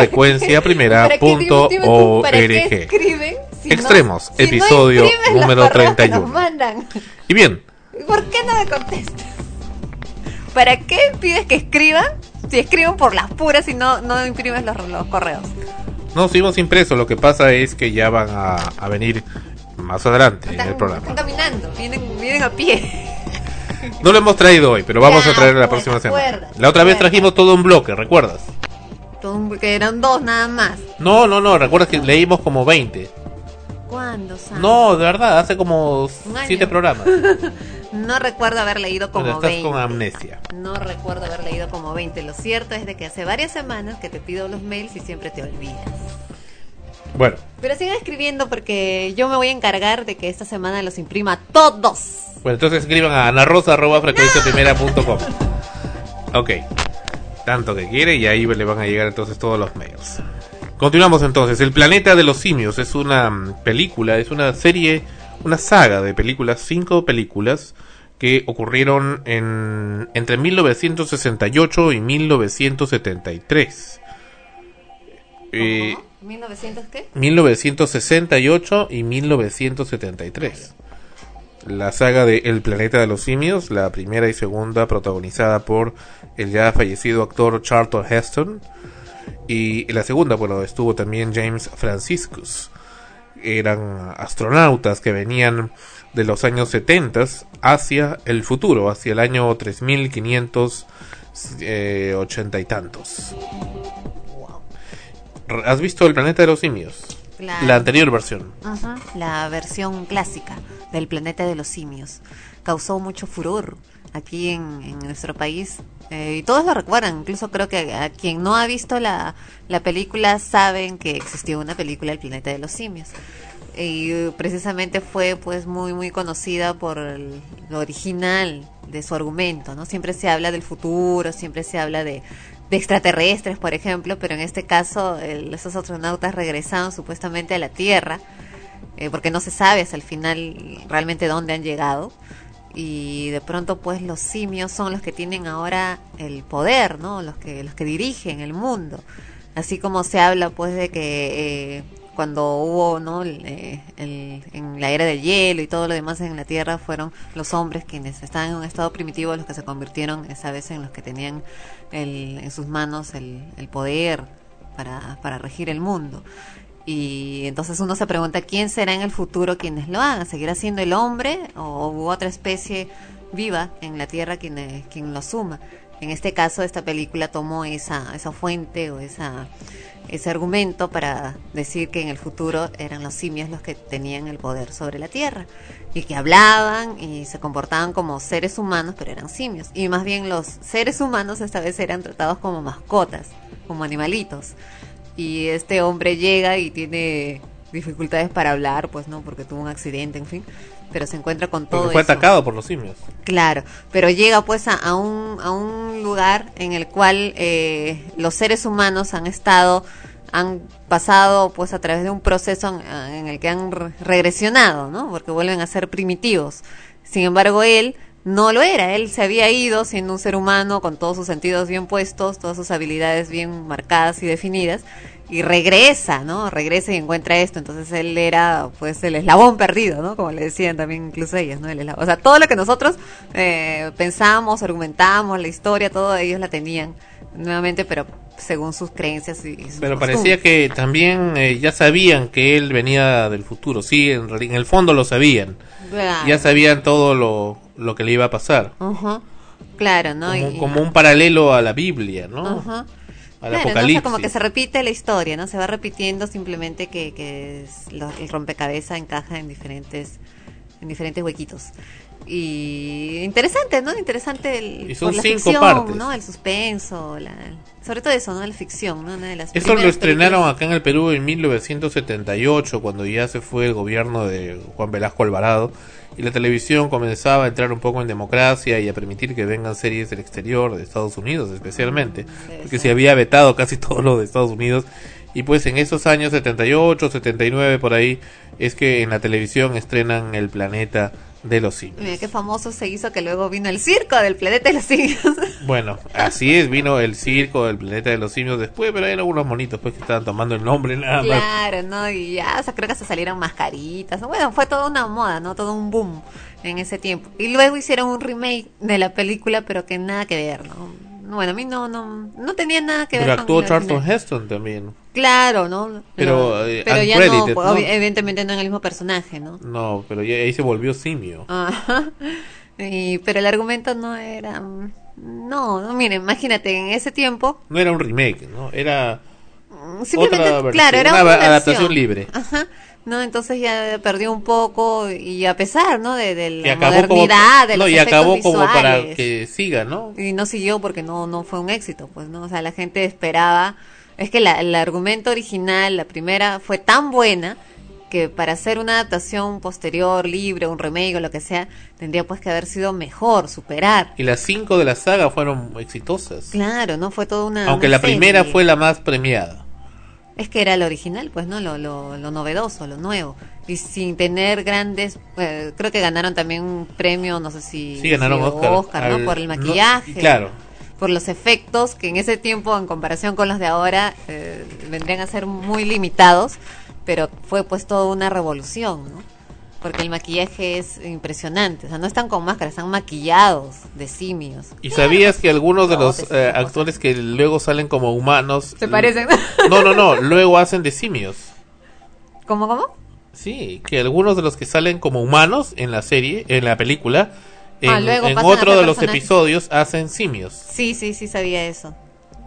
Extremos, episodio número palabras que 31. nos mandan. Y bien, ¿Por qué no me contestas? ¿Para qué pides que escriban? Si escriben por las puras y no, no imprimes los, los correos. no seguimos impresos. Lo que pasa es que ya van a, a venir más adelante en el programa. están caminando, vienen, vienen a pie. No lo hemos traído hoy, pero vamos Ya, a traer la pues, próxima semana. La otra vez trajimos todo un bloque, ¿recuerdas? Son- Que eran dos nada más. No, no, no, recuerdas que leímos como 20. ¿Cuándo, Sam? No, de verdad, hace como Un año. 7 programas. No recuerdo haber leído como estás 20. con amnesia. No recuerdo haber leído como 20. Lo cierto es de que hace varias semanas que te pido los mails y siempre te olvidas. Bueno, Pero sigan escribiendo porque yo me voy a encargar de que esta semana los imprima todos. bueno, entonces escriban a anarrosa.frecuenciaprimera.com. Ok, tanto que quiere y ahí le van a llegar entonces todos los mails. Continuamos entonces. El planeta de los simios es una mm, película, es una serie, una saga de películas, cinco películas que ocurrieron en, entre 1968 y 1973. Eh, ¿1900 qué? 1968 y 1973. La saga de El planeta de los simios, la primera y segunda protagonizada por el ya fallecido actor Charlton Heston y la segunda, bueno, estuvo también James Franciscus. Eran astronautas que venían de los años 70 hacia el futuro, hacia el año 3580 y tantos. ¿Has visto El planeta de los simios? La anterior versión. Ajá, la versión clásica del planeta de los simios. Causó mucho furor aquí en, en nuestro país. eh, y todos lo recuerdan. Incluso creo que a quien no ha visto la, la película saben que existió una película El planeta de los simios. Y precisamente fue pues muy muy conocida por el- lo original de su argumento, ¿no? Siempre se habla del futuro, siempre se habla de, de extraterrestres, por ejemplo, pero en este caso el- esos astronautas regresaron supuestamente a la Tierra eh, porque no se sabe hasta el final realmente dónde han llegado y de pronto pues los simios son los que tienen ahora el poder, ¿no? Los que los que dirigen el mundo. Así como se habla pues de que eh, cuando hubo, ¿no? El, eh, en la era del hielo y todo lo demás en la Tierra fueron los hombres quienes estaban en un estado primitivo los que se convirtieron esa vez en los que tenían en sus manos el, el poder para, para regir el mundo. Y entonces uno se pregunta quién será en el futuro quienes lo hagan, seguirá siendo el hombre o u otra especie viva en la Tierra quien, eh, quien lo suma. En este caso, esta película tomó esa, esa fuente o esa, ese argumento para decir que en el futuro eran los simios los que tenían el poder sobre la Tierra y que hablaban y se comportaban como seres humanos, pero eran simios. Y más bien los seres humanos esta vez eran tratados como mascotas, como animalitos. Y este hombre llega y tiene dificultades para hablar, pues no, porque tuvo un accidente, en fin, pero se encuentra con todo Porque fue eso. atacado por los simios. Claro, pero llega pues a, a un, a un lugar en el cual eh, los seres humanos han estado, han pasado pues a través de un proceso en, en el que han re- regresionado, ¿no? Porque vuelven a ser primitivos. Sin embargo, él no lo era, él se había ido siendo un ser humano con todos sus sentidos bien puestos, todas sus habilidades bien marcadas y definidas, y regresa, ¿no? Regresa y encuentra esto, entonces él era pues el eslabón perdido, ¿no? Como le decían también incluso ellas, ¿no? El eslabón. O sea, todo lo que nosotros eh, pensamos, argumentamos, la historia, todo ellos la tenían nuevamente, pero según sus creencias y, sus Pero costumbres. parecía que también eh, ya sabían que él venía del futuro. Sí, en, el fondo lo sabían. Claro. Ya sabían todo lo, lo que le iba a pasar. Ujú. Claro, ¿no? Como, Y- como un paralelo a la Biblia, ¿no? Ajá. Al Claro, ¿no? O sea, apocalipsis. como que se repite la historia, ¿no? Se va repitiendo simplemente que, que es lo- el rompecabezas encaja en diferentes en diferentes huequitos. Y interesante, ¿no? Interesante el, Y son por la cinco ficción, partes. ¿no? El suspenso, la, sobre todo eso, ¿no? La ficción, ¿no? Una de las Eso lo estrenaron películas- acá en el Perú en 1978, cuando ya se fue el gobierno de Juan Velasco Alvarado y la televisión comenzaba a entrar un poco en democracia y a permitir que vengan series del exterior, de Estados Unidos especialmente, porque se había vetado casi todo lo de Estados Unidos. Y pues en esos años 78, 79 por ahí, es que en la televisión estrenan El Planeta de los Simios. Mira qué famoso se hizo que luego vino el circo del planeta de los simios. Bueno, así es, vino el circo del planeta de los simios después, pero eran unos monitos pues que estaban tomando el nombre nada más. Claro, ¿no? Y ya, o sea, creo que se salieron mascaritas. Bueno, fue toda una moda, ¿no? Todo un boom en ese tiempo. Y luego hicieron un remake de la película, pero que nada que ver, ¿no? Bueno, a mí no, no, no tenía nada que ver Pero actuó Charlton. Heston también. Claro, ¿no? Pero, eh, pero ya no, pues, ¿no? evidentemente no en el mismo personaje, ¿no? No, pero ya ahí se volvió simio. Ajá. Y, pero el argumento no era... mm, No, no, miren, imagínate, en ese tiempo No era un remake, ¿no? Era Mm, simplemente Otra claro era una una, adaptación libre. Ajá. no entonces ya perdió un poco y a pesar no de, de la acabó como modernidad de no los y acabó efectos como para visuales. que siga, ¿no? y no siguió porque no no fue un éxito pues no o sea la gente esperaba es que la- el argumento original la primera fue tan buena que para hacer una adaptación posterior libre un remake o lo que sea tendría pues que haber sido mejor superar Y las cinco de la saga fueron exitosas. claro no fue toda una Aunque una la primera fue la más premiada. Es que era el original, pues, ¿no? Lo, lo, lo novedoso, lo nuevo. Y sin tener grandes. eh, creo que ganaron también un premio, no sé si. Sí, ganaron si Oscar. Por el no- maquillaje. claro. Por los efectos, que en ese tiempo, en comparación con los de ahora, eh, vendrían a ser muy limitados. Pero fue, pues, toda una revolución, ¿no? Porque el maquillaje es impresionante. O sea, no están con máscaras, están maquillados de simios. ¿Y sabías que algunos de los eh, actores que luego salen como humanos... ¿Se parecen? No, no, no, luego hacen de simios. ¿Cómo, cómo? Sí, que algunos de los que salen como humanos en la serie, en la película, en, Ah, luego en otro de los episodios hacen simios. Sí, sí, sí sabía eso.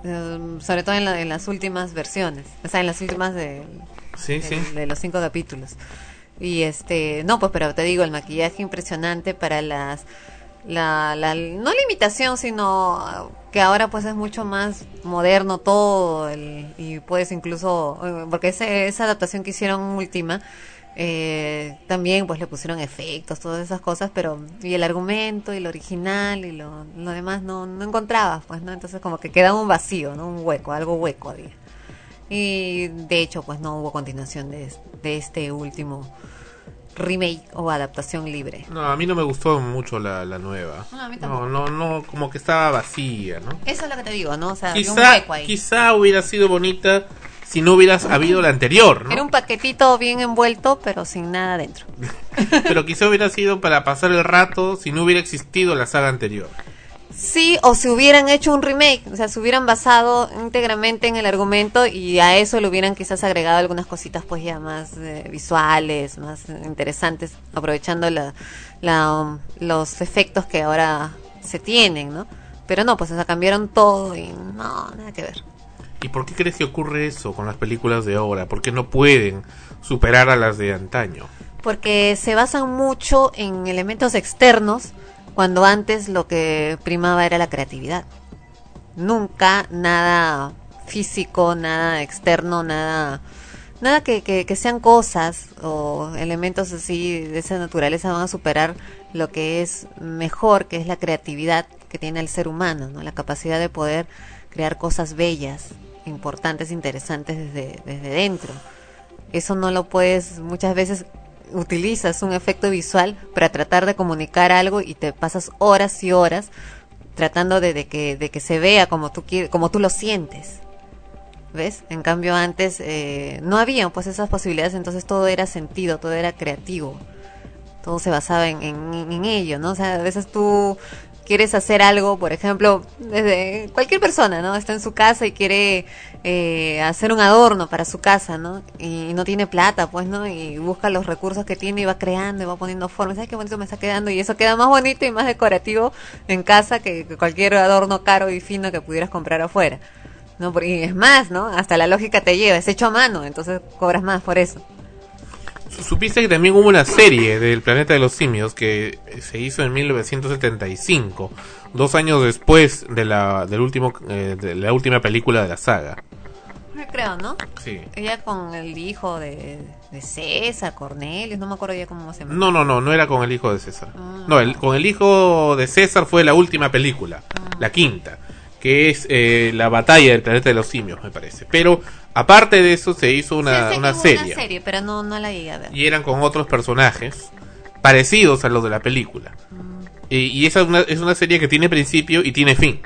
Um, sobre todo en, la- en las últimas versiones, o sea, en las últimas de, Sí, de- sí. de los cinco capítulos. Y este, no, pues, pero te digo, el maquillaje impresionante para las, la, la, no limitación, sino que ahora pues es mucho más moderno todo el- y puedes incluso, eh, porque ese, esa adaptación que hicieron última, eh, también pues le pusieron efectos, todas esas cosas, pero y el argumento y lo original y lo, lo demás no, no encontrabas, pues, ¿no? Entonces como que quedaba un vacío, ¿no? Un hueco, algo hueco había. Y de hecho, pues no hubo continuación de, de este último remake o adaptación libre. No, a mí no me gustó mucho la, la nueva. No, a mí No, no, no, como que estaba vacía, ¿no? Eso es lo que te digo, ¿no? O sea, un Quizá, hueco ahí. quizá hubiera sido bonita si no hubieras habido la anterior, ¿no? Era un paquetito bien envuelto, pero sin nada dentro. Pero quizá hubiera sido para pasar el rato si no hubiera existido la saga anterior. Sí, o si hubieran hecho un remake, o sea, se hubieran basado íntegramente en el argumento y a eso le hubieran quizás agregado algunas cositas pues ya más eh, visuales, más interesantes, aprovechando la, la, um, los efectos que ahora se tienen, ¿no? Pero no, pues o sea, cambiaron todo y no, nada que ver. ¿Y por qué crees que ocurre eso con las películas de ahora? ¿Por qué no pueden superar a las de antaño? porque se basan mucho en elementos externos cuando antes lo que primaba era la creatividad. Nunca nada físico, nada externo, nada nada que, que, sean cosas o elementos así de esa naturaleza van a superar lo que es mejor, que es la creatividad que tiene el ser humano, ¿no? la capacidad de poder crear cosas bellas, importantes, interesantes desde, desde dentro. Eso no lo puedes, muchas veces utilizas un efecto visual para tratar de comunicar algo y te pasas horas y horas tratando de, de que, de que se vea como tú, como tú lo sientes. ¿Ves? En cambio antes eh, no había pues esas posibilidades, entonces todo era sentido, todo era creativo, todo se basaba en, en, en ello, ¿no? O sea, a veces tú quieres hacer algo, por ejemplo, desde cualquier persona, ¿no? Está en su casa y quiere eh, hacer un adorno para su casa, ¿no? Y no tiene plata, pues, ¿no? Y busca los recursos que tiene y va creando y va poniendo formas. ¿Sabes qué bonito me está quedando? Y eso queda más bonito y más decorativo en casa que, cualquier adorno caro y fino que pudieras comprar afuera. ¿No? Y es más, ¿no? Hasta la lógica te lleva, es hecho a mano, entonces cobras más por eso. Supiste que también hubo una serie del Planeta de los Simios que se hizo en 1975, dos años después de la, del último, eh, de la última película de la saga. Creo, ¿no? Sí. Ella con el hijo de, de César, Cornelius, no me acuerdo ya cómo se llama. No, no, no, no era con el hijo de César. Ah. No, el, con el hijo de César fue la última película, Ah. la quinta, que es eh, la batalla del planeta de los simios, me parece. Pero aparte de eso se hizo una, una serie. Una serie, pero no, no la llegué a ver. y eran con otros personajes parecidos a los de la película. Y, y esa es una, es una serie que tiene principio y tiene fin.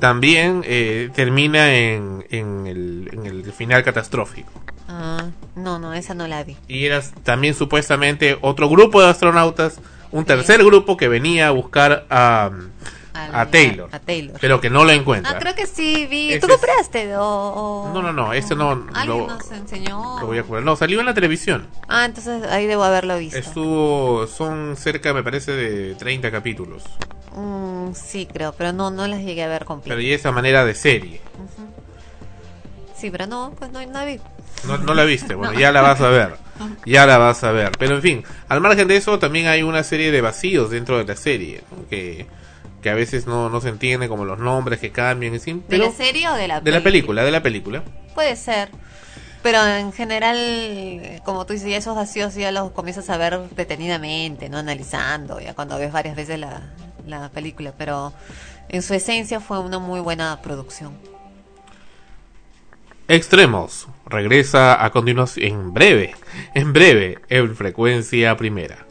También eh, termina en, en, el, en el final catastrófico. Ah, no, no, esa no la vi. Y era también supuestamente otro grupo de astronautas, un tercer grupo que venía a buscar a, Al- a Taylor, A, Taylor. pero que no lo encuentra. Ah, creo que sí vi. Ese ¿Tú compraste? O, o- No, no, no, ese no Alguien lo- nos enseñó. Lo voy a jugar. No, salió en la televisión. Ah, entonces ahí debo haberlo visto. Estuvo, son cerca, me parece, de 30 capítulos. Mm, sí, creo, pero no, no las llegué a ver Pero completas. y esa manera de serie. Sí, pero no, pues no, no la vi. No, no la viste, bueno, ya la vas a ver. Ya la vas a ver. Pero en fin, al margen de eso, también hay una serie de vacíos dentro de la serie. Que, que a veces no, no se entiende, como los nombres que cambian. en fin, ¿De pero- la serie o de la de la película, de la película. Puede ser. Pero en general, como tú dices, ya esos vacíos ya los comienzas a ver detenidamente, no analizando, ya cuando ves varias veces la, la película. Pero en su esencia fue una muy buena producción. Extremos regresa a continuación en breve, en breve, en frecuencia primera.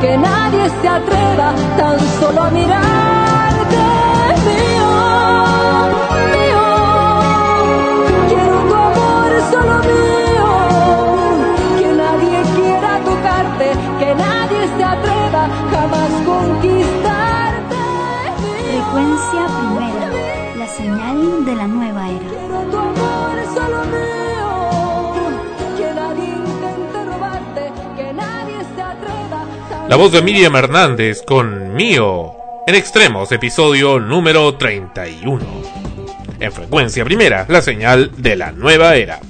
Que nadie se atreva tan solo a mirarte, mío, mío, quiero tu amor solo mío, que nadie quiera tocarte, que nadie se atreva jamás conquistarte. mío. Frecuencia primera, la señal de la nueva La voz de Miriam Hernández con Mío. En extremos, episodio número 31. En frecuencia primera, la señal de la nueva era.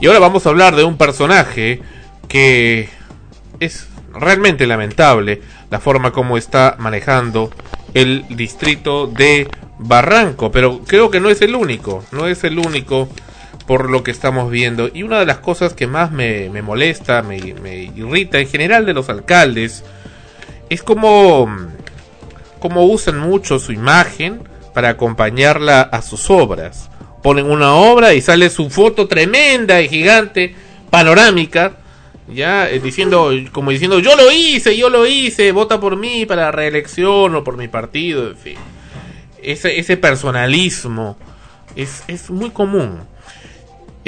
Y ahora vamos a hablar de un personaje que es realmente lamentable la forma como está manejando el distrito de Barranco, pero creo que no es el único, no es el único por lo que estamos viendo. Y una de las cosas que más me, molesta, me, me irrita en general de los alcaldes, es como, como usan mucho su imagen para acompañarla a sus obras. Ponen una obra y sale su foto tremenda y gigante, panorámica, ya eh, diciendo, como diciendo, yo lo hice, yo lo hice, vota por mí para la reelección o por mi partido, en fin. Ese, ese personalismo es, es muy común.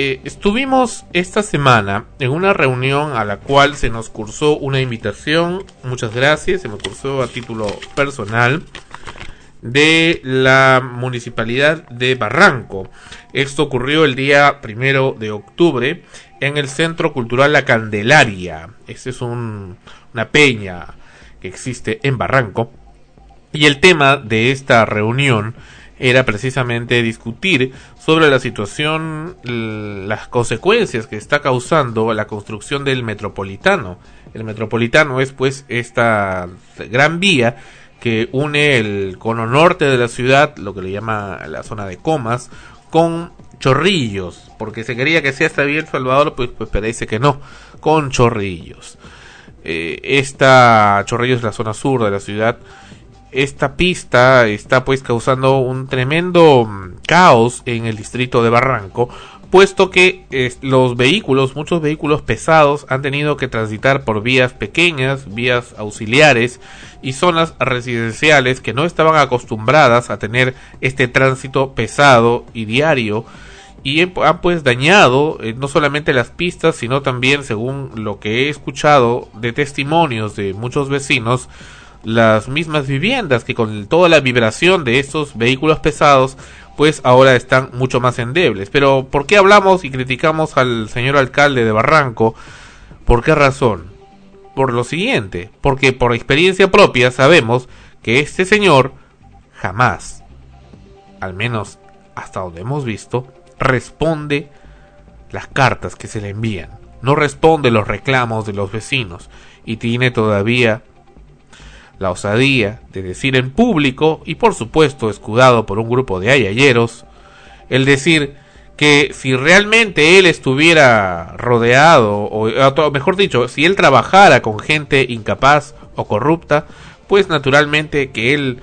Eh, estuvimos esta semana en una reunión a la cual se nos cursó una invitación, muchas gracias, se me cursó a título personal, de la municipalidad de Barranco. Esto ocurrió el día primero de octubre en el Centro Cultural La Candelaria. Esta es un- una peña que existe en Barranco. Y el tema de esta reunión era precisamente discutir sobre la situación, las consecuencias que está causando la construcción del metropolitano. El metropolitano es pues esta gran vía que une el cono norte de la ciudad, lo que le llama la zona de Comas, con Chorrillos, porque se quería que sea hasta bien Salvador, pues, pues parece que no, con Chorrillos. Eh, esta Chorrillos es la zona sur de la ciudad. Esta pista está pues causando un tremendo mm, caos en el distrito de Barranco, puesto que los vehículos, muchos vehículos pesados han tenido que transitar por vías pequeñas, vías auxiliares y zonas residenciales que no estaban acostumbradas a tener este tránsito pesado y diario y han pues dañado eh, no solamente las pistas sino también según lo que he escuchado de testimonios de muchos vecinos las mismas viviendas que con toda la vibración de estos vehículos pesados pues ahora están mucho más endebles pero ¿por qué hablamos y criticamos al señor alcalde de Barranco? ¿por qué razón? por lo siguiente porque por experiencia propia sabemos que este señor jamás al menos hasta donde hemos visto, responde las cartas que se le envían. No responde los reclamos de los vecinos y tiene todavía la osadía de decir en público y por supuesto escudado por un grupo de ayayeros, el decir que si realmente él estuviera rodeado, o mejor dicho, si él trabajara con gente incapaz o corrupta, pues naturalmente que él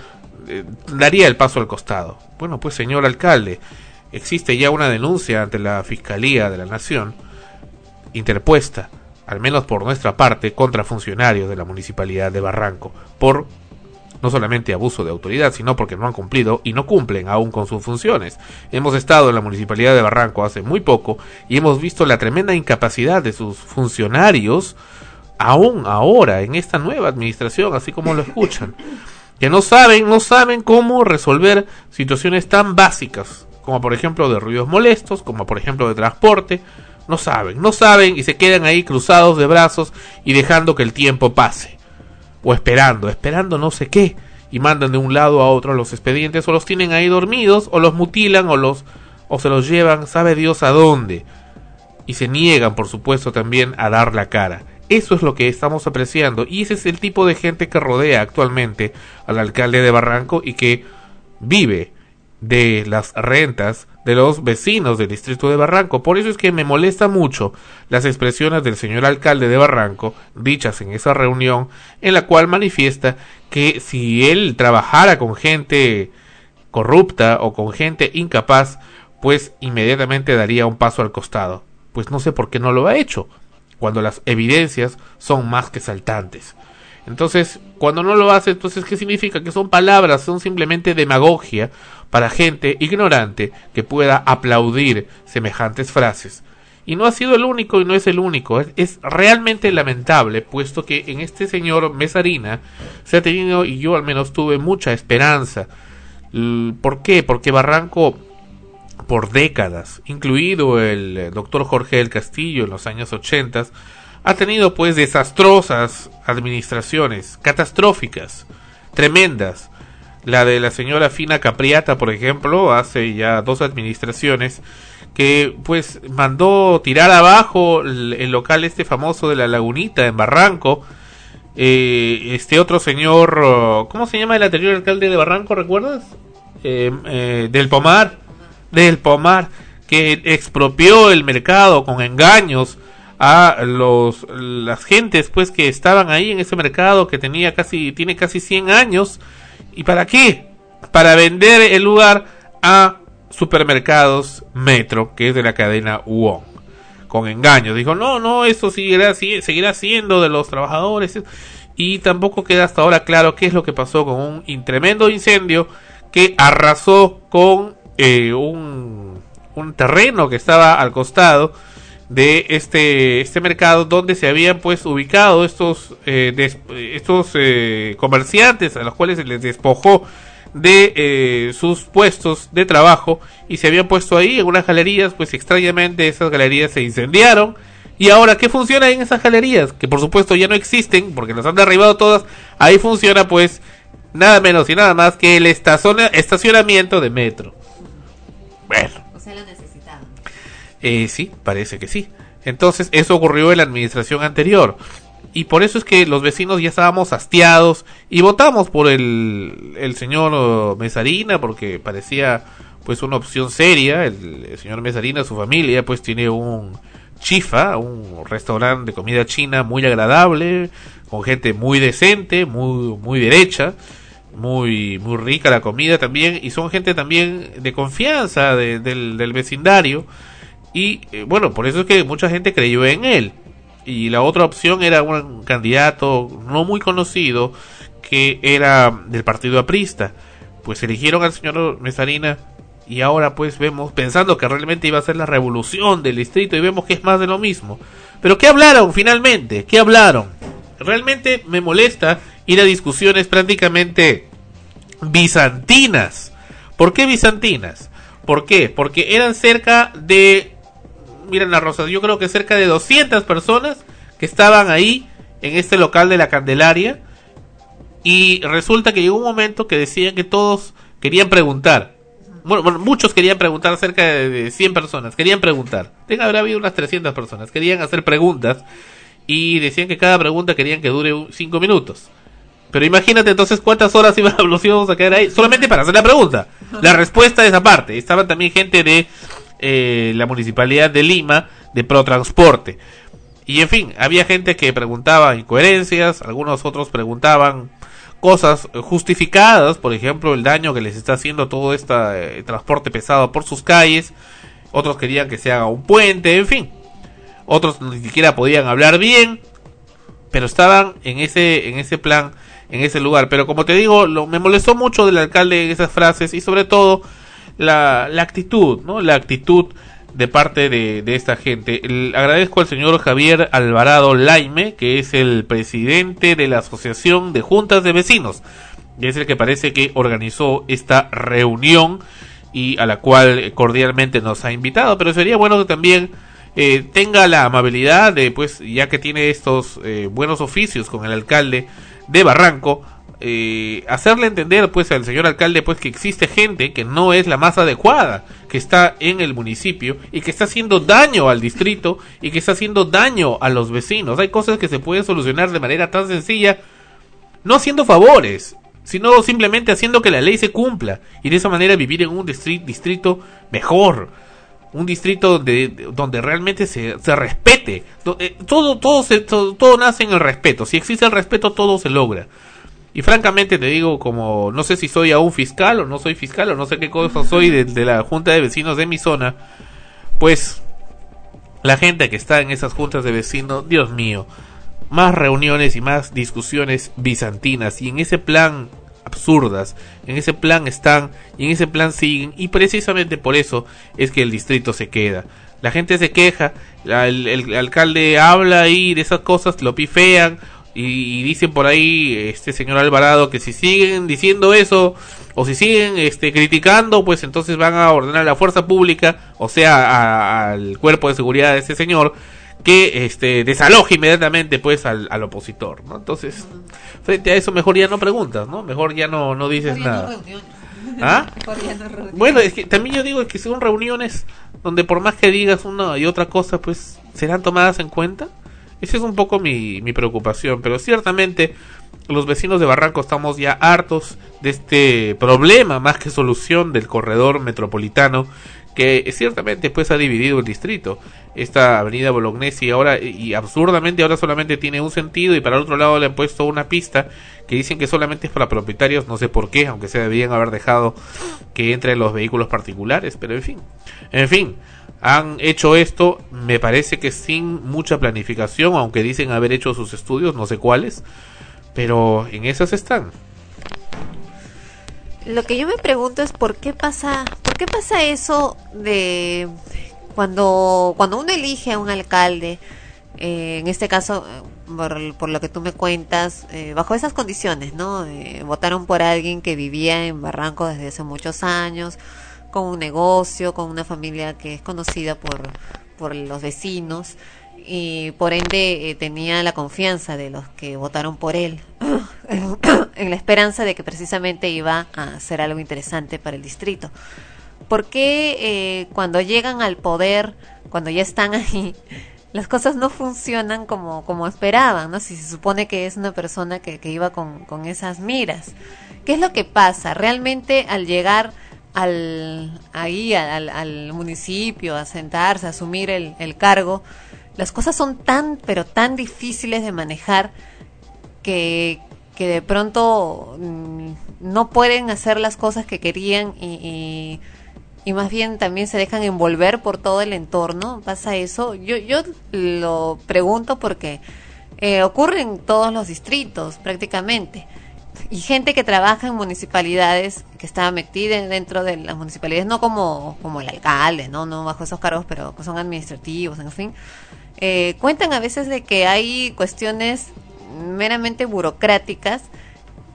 eh, daría el paso al costado. Bueno, pues señor alcalde, existe ya una denuncia ante la Fiscalía de la Nación interpuesta al menos por nuestra parte, contra funcionarios de la municipalidad de Barranco, por no solamente abuso de autoridad, sino porque no han cumplido y no cumplen aún con sus funciones. Hemos estado en la municipalidad de Barranco hace muy poco y hemos visto la tremenda incapacidad de sus funcionarios, aún ahora, en esta nueva administración, así como lo escuchan, que no saben, no saben cómo resolver situaciones tan básicas, como por ejemplo de ruidos molestos, como por ejemplo de transporte, no saben, no saben y se quedan ahí cruzados de brazos y dejando que el tiempo pase. O esperando, esperando no sé qué. Y mandan de un lado a otro los expedientes o los tienen ahí dormidos o los mutilan o los o se los llevan, sabe Dios a dónde. Y se niegan, por supuesto, también a dar la cara. Eso es lo que estamos apreciando y ese es el tipo de gente que rodea actualmente al alcalde de Barranco y que vive de las rentas de los vecinos del distrito de Barranco. Por eso es que me molesta mucho las expresiones del señor alcalde de Barranco, dichas en esa reunión, en la cual manifiesta que si él trabajara con gente corrupta o con gente incapaz, pues inmediatamente daría un paso al costado. Pues no sé por qué no lo ha hecho, cuando las evidencias son más que saltantes. Entonces, cuando no lo hace, entonces, ¿qué significa? Que son palabras, son simplemente demagogia para gente ignorante que pueda aplaudir semejantes frases. Y no ha sido el único y no es el único. Es, realmente lamentable, puesto que en este señor Mesarina se ha tenido, y yo al menos tuve mucha esperanza. ¿Por qué? Porque Barranco, por décadas, incluido el doctor Jorge del Castillo en los años 80, ha tenido pues desastrosas administraciones, catastróficas, tremendas. La de la señora Fina Capriata, por ejemplo, hace ya dos administraciones, que pues mandó tirar abajo el, local este famoso de la Lagunita en Barranco. Eh, este otro señor, ¿cómo se llama el anterior alcalde de Barranco, recuerdas? Eh, eh, del Pomar, del Pomar, que expropió el mercado con engaños a los las gentes pues que estaban ahí en ese mercado que tenía casi tiene casi 100 años y para qué para vender el lugar a supermercados Metro que es de la cadena Wong. Con engaños dijo no no eso seguirá seguirá siendo de los trabajadores y tampoco queda hasta ahora claro qué es lo que pasó con un tremendo incendio que arrasó con eh, un, un terreno que estaba al costado de este este mercado donde se habían pues ubicado estos eh, estos eh, comerciantes a los cuales se les despojó de eh, sus puestos de trabajo y se habían puesto ahí en unas galerías pues extrañamente esas galerías se incendiaron. Y ahora qué funciona en esas galerías que por supuesto ya no existen porque las han derribado todas. Ahí funciona pues nada menos y nada más que el estacionamiento de metro. Bueno. O sea, lo. Eh, sí, parece que sí. Entonces, eso ocurrió en la administración anterior. Y por eso es que los vecinos ya estábamos hastiados y votamos por el, señor Mesarina porque parecía pues una opción seria. El, señor Mesarina, su familia, pues tiene un chifa, un restaurante de comida china muy agradable, con gente muy decente, muy, muy derecha muy muy rica la comida también y son gente también de confianza de, del, vecindario y eh, bueno por eso es que mucha gente creyó en él y la otra opción era un candidato no muy conocido que era del partido aprista pues eligieron al señor Mesarina y ahora pues vemos pensando que realmente iba a ser la revolución del distrito y vemos que es más de lo mismo pero qué hablaron finalmente qué hablaron realmente me molesta ir a discusiones prácticamente bizantinas. ¿Por qué bizantinas? ¿Por qué? Porque eran cerca de, miren la rosa, yo creo que cerca de 200 personas que estaban ahí en este local de la Candelaria y resulta que llegó un momento que decían que todos querían preguntar. Bueno, bueno muchos querían preguntar, cerca de 100 personas, querían preguntar. Debe haber habido unas 300 personas, querían hacer preguntas y decían que cada pregunta querían que dure 5 minutos. Pero imagínate entonces cuántas horas nos íbamos a quedar ahí solamente para hacer la pregunta. La respuesta es aparte. Estaban también gente de eh, la municipalidad de Lima, de Protransporte. Y en fin, había gente que preguntaba incoherencias, algunos otros preguntaban cosas justificadas, por ejemplo, el daño que les está haciendo todo este transporte pesado por sus calles. Otros querían que se haga un puente, en fin. otros ni siquiera podían hablar bien, pero estaban en ese, en ese plan, en ese lugar. Pero como te digo, lo, me molestó mucho del alcalde esas frases y sobre todo la, la actitud, ¿no? La actitud de parte de, esta gente. Agradezco al señor Javier Alvarado Laime, que es el presidente de la Asociación de Juntas de Vecinos, es el que parece que organizó esta reunión y a la cual cordialmente nos ha invitado, pero sería bueno que también eh, tenga la amabilidad de, pues, ya que tiene estos eh, buenos oficios con el alcalde de Barranco, eh, hacerle entender, pues, al señor alcalde, pues, que existe gente que no es la más adecuada, que está en el municipio y que está haciendo daño al distrito y que está haciendo daño a los vecinos. Hay cosas que se pueden solucionar de manera tan sencilla, no haciendo favores, sino simplemente haciendo que la ley se cumpla y de esa manera vivir en un distri- distrito mejor un distrito donde, donde realmente se, se respete. Eh, todo todo, se, todo todo nace en el respeto. Si existe el respeto todo se logra y francamente te digo como no sé si soy aún fiscal o no soy fiscal o no sé qué cosa soy de, la junta de vecinos de mi zona pues la gente que está en esas juntas de vecinos Dios mío más reuniones y más discusiones bizantinas y en ese plan absurdas, en ese plan están y en ese plan siguen y precisamente por eso es que el distrito se queda. La gente se queja, el, el alcalde habla ahí de esas cosas, lo pifean y, y dicen por ahí este señor Alvarado que si siguen diciendo eso o si siguen este criticando pues entonces van a ordenar a la fuerza pública o sea a- al cuerpo de seguridad de ese señor que este desaloje inmediatamente pues al, al opositor no entonces frente a eso mejor ya no preguntas no mejor ya no no dices nada. ¿Ah? Bueno, es que también yo digo que son reuniones donde por más que digas una y otra cosa, pues serán tomadas en cuenta. Esa es un poco mi, mi preocupación, pero ciertamente los vecinos de Barranco estamos ya hartos de este problema más que solución del corredor metropolitano que ciertamente pues ha dividido el distrito. Esta avenida Bolognesi ahora y absurdamente ahora solamente tiene un sentido y para el otro lado le han puesto una pista que dicen que solamente es para propietarios, no sé por qué, aunque se debían haber dejado que entren los vehículos particulares, pero en fin. En fin, han hecho esto, me parece que sin mucha planificación, aunque dicen haber hecho sus estudios, no sé cuáles, pero en esas están. Lo que yo me pregunto es por qué pasa, por qué pasa eso de cuando cuando uno elige a un alcalde, eh, en este caso eh, por, lo que tú me cuentas, eh, bajo esas condiciones, ¿no? Eh, votaron por alguien que vivía en Barranco desde hace muchos años, con un negocio, con una familia que es conocida por por los vecinos y por ende eh, tenía la confianza de los que votaron por él en la esperanza de que precisamente iba a hacer algo interesante para el distrito. ¿Por qué eh, cuando llegan al poder, cuando ya están ahí, las cosas no funcionan como, como esperaban? ¿no? Si se supone que es una persona que, que iba con, con esas miras. ¿Qué es lo que pasa? Realmente al llegar al, ahí al, al municipio, a sentarse, a asumir el, el cargo, las cosas son tan, pero tan difíciles de manejar que, que de pronto mm, no pueden hacer las cosas que querían y, y, más bien también se dejan envolver por todo el entorno. ¿Pasa eso? Yo, yo lo pregunto porque eh, ocurre en todos los distritos prácticamente. Y gente que trabaja en municipalidades, que está metida dentro de las municipalidades, no como, como el alcalde, no, no bajo esos cargos, pero son administrativos, en fin, eh, cuentan a veces de que hay cuestiones meramente burocráticas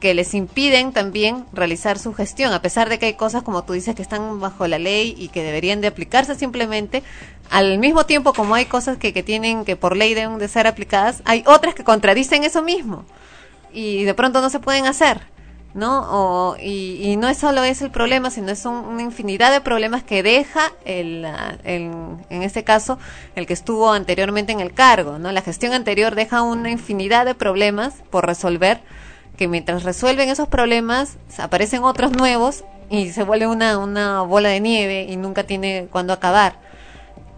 que les impiden también realizar su gestión, a pesar de que hay cosas, como tú dices, que están bajo la ley y que deberían de aplicarse simplemente, al mismo tiempo como hay cosas que, que tienen que por ley deben de ser aplicadas, hay otras que contradicen eso mismo y de pronto no se pueden hacer, ¿no? O, y, y no es solo ese el problema, sino es un- una infinidad de problemas que deja el, el- en este caso el que estuvo anteriormente en el cargo, ¿no? La gestión anterior deja una infinidad de problemas por resolver que mientras resuelven esos problemas aparecen otros nuevos y se vuelve una, una bola de nieve y nunca tiene cuándo acabar.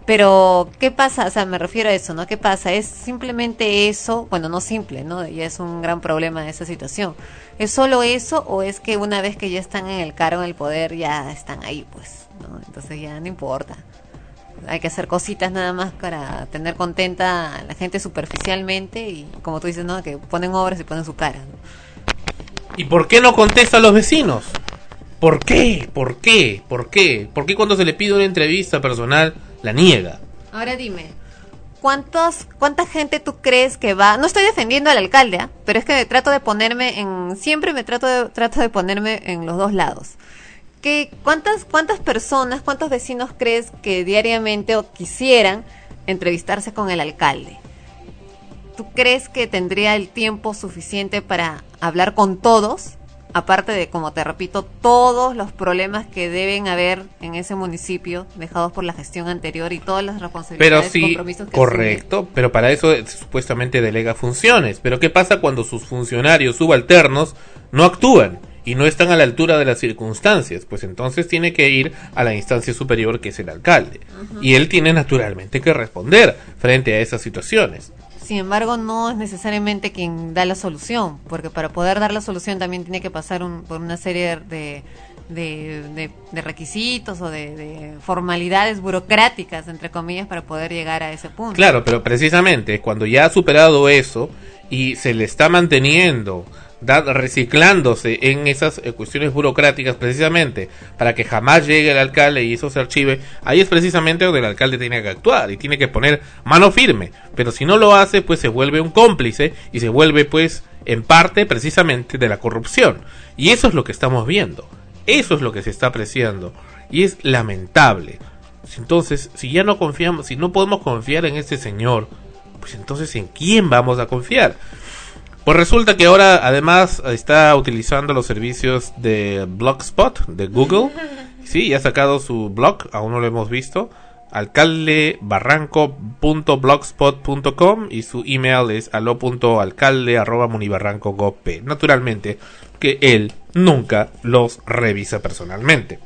Pero, ¿qué pasa? O sea, me refiero a eso, ¿no? ¿Qué pasa? ¿Es simplemente eso? Bueno, no simple, ¿no? Ya es un gran problema esa situación. ¿Es solo eso o es que una vez que ya están en el cargo, en el poder, ya están ahí, pues, ¿no? Entonces ya no importa. hay que hacer cositas nada más para tener contenta a la gente superficialmente y como tú dices, ¿no? Que ponen obras y ponen su cara. ¿no? ¿Y por qué no contesta a los vecinos? ¿Por qué? ¿Por qué? ¿Por qué? ¿Por qué cuando se le pide una entrevista personal la niega? Ahora dime, ¿cuántos, ¿cuánta gente tú crees que va? No estoy defendiendo al alcalde, ¿ah? pero es que trato de ponerme en, siempre me trato de, trato de ponerme en los dos lados. ¿Qué, cuántas, ¿Cuántas personas, cuántos vecinos crees que diariamente o quisieran entrevistarse con el alcalde? ¿Tú crees que tendría el tiempo suficiente para hablar con todos? Aparte de, como te repito, todos los problemas que deben haber en ese municipio dejados por la gestión anterior y todas las Pero responsabilidades y sí, compromisos que correcto, pero para eso supuestamente delega funciones. Pero ¿qué pasa cuando sus funcionarios subalternos no actúan y no están a la altura de las circunstancias? Pues entonces tiene que ir a la instancia superior que es el alcalde. Y él tiene naturalmente que responder frente a esas situaciones. Sin embargo, no es necesariamente quien da la solución, porque para poder dar la solución también tiene que pasar un- por una serie de, de, de- de requisitos o de, de formalidades burocráticas, entre comillas, para poder llegar a ese punto. Claro, pero precisamente cuando ya ha superado eso y se le está manteniendo, da- reciclándose en esas eh, cuestiones burocráticas precisamente para que jamás llegue el alcalde y eso se archive, ahí es precisamente donde el alcalde tiene que actuar y tiene que poner mano firme. Pero si no lo hace, pues se vuelve un cómplice y se vuelve pues en parte precisamente de la corrupción. Y eso es lo que estamos viendo. Eso es lo que se está apreciando. Y es lamentable. Entonces, si ya no confiamos, si no podemos confiar en este señor, pues entonces ¿en quién vamos a confiar? Pues resulta que ahora además está utilizando los servicios de Blogspot de Google. Sí, ya ha sacado su blog, aún no lo hemos visto. alcaldebarranco.blogspot.com y su email es alo.alcalde.munibarranco.gov. Naturalmente que él nunca los revisa personalmente.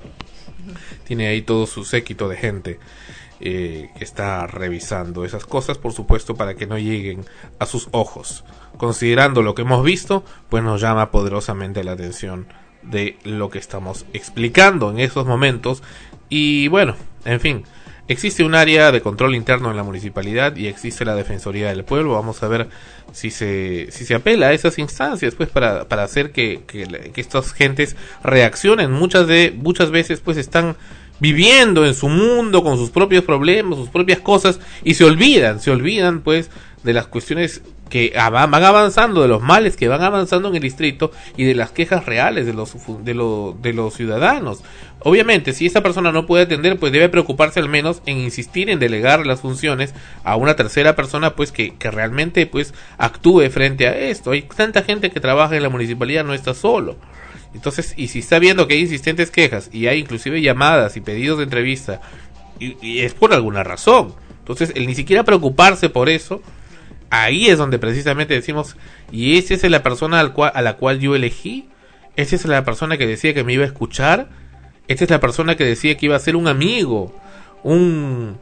Tiene ahí todo su séquito de gente eh, que está revisando esas cosas, por supuesto, para que no lleguen a sus ojos. Considerando lo que hemos visto, pues nos llama poderosamente la atención de lo que estamos explicando en esos momentos. Y bueno, en fin, existe un área de control interno en la municipalidad y existe la Defensoría del Pueblo. Vamos a ver si se, si se apela a esas instancias, pues para, para hacer que, que, que estas gentes reaccionen. Muchas, de, muchas veces pues están viviendo en su mundo con sus propios problemas, sus propias cosas y se olvidan, se olvidan pues de las cuestiones que van avanzando, de los males que van avanzando en el distrito y de las quejas reales de los, de, de los ciudadanos. Obviamente, si esa persona no puede atender, pues debe preocuparse al menos en insistir en delegar las funciones a una tercera persona, pues que, que realmente pues actúe frente a esto. Hay tanta gente que trabaja en la municipalidad, no está solo. Entonces, y si está viendo que hay insistentes quejas y hay inclusive llamadas y pedidos de entrevista, y, es por alguna razón. Entonces, el ni siquiera preocuparse por eso, ahí es donde precisamente decimos, y esa es la persona al a la cual yo elegí, esa es la persona que decía que me iba a escuchar, esta es la persona que decía que iba a ser un amigo, un,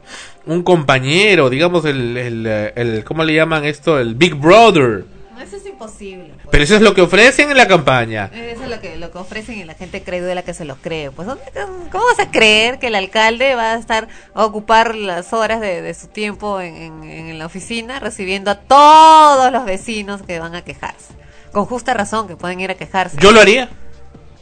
un compañero, digamos el, el, el, ¿cómo le llaman esto? El Big Brother. No, eso es imposible. pues. Pero eso es lo que ofrecen en la campaña. Eso es lo que, lo que ofrecen y la gente cree de la que se lo cree. Pues, ¿dónde- ¿cómo vas a creer que el alcalde va a estar a ocupar las horas de, de su tiempo en, en- en la oficina recibiendo a todos los vecinos que van a quejarse? Con justa razón que pueden ir a quejarse. Yo lo haría.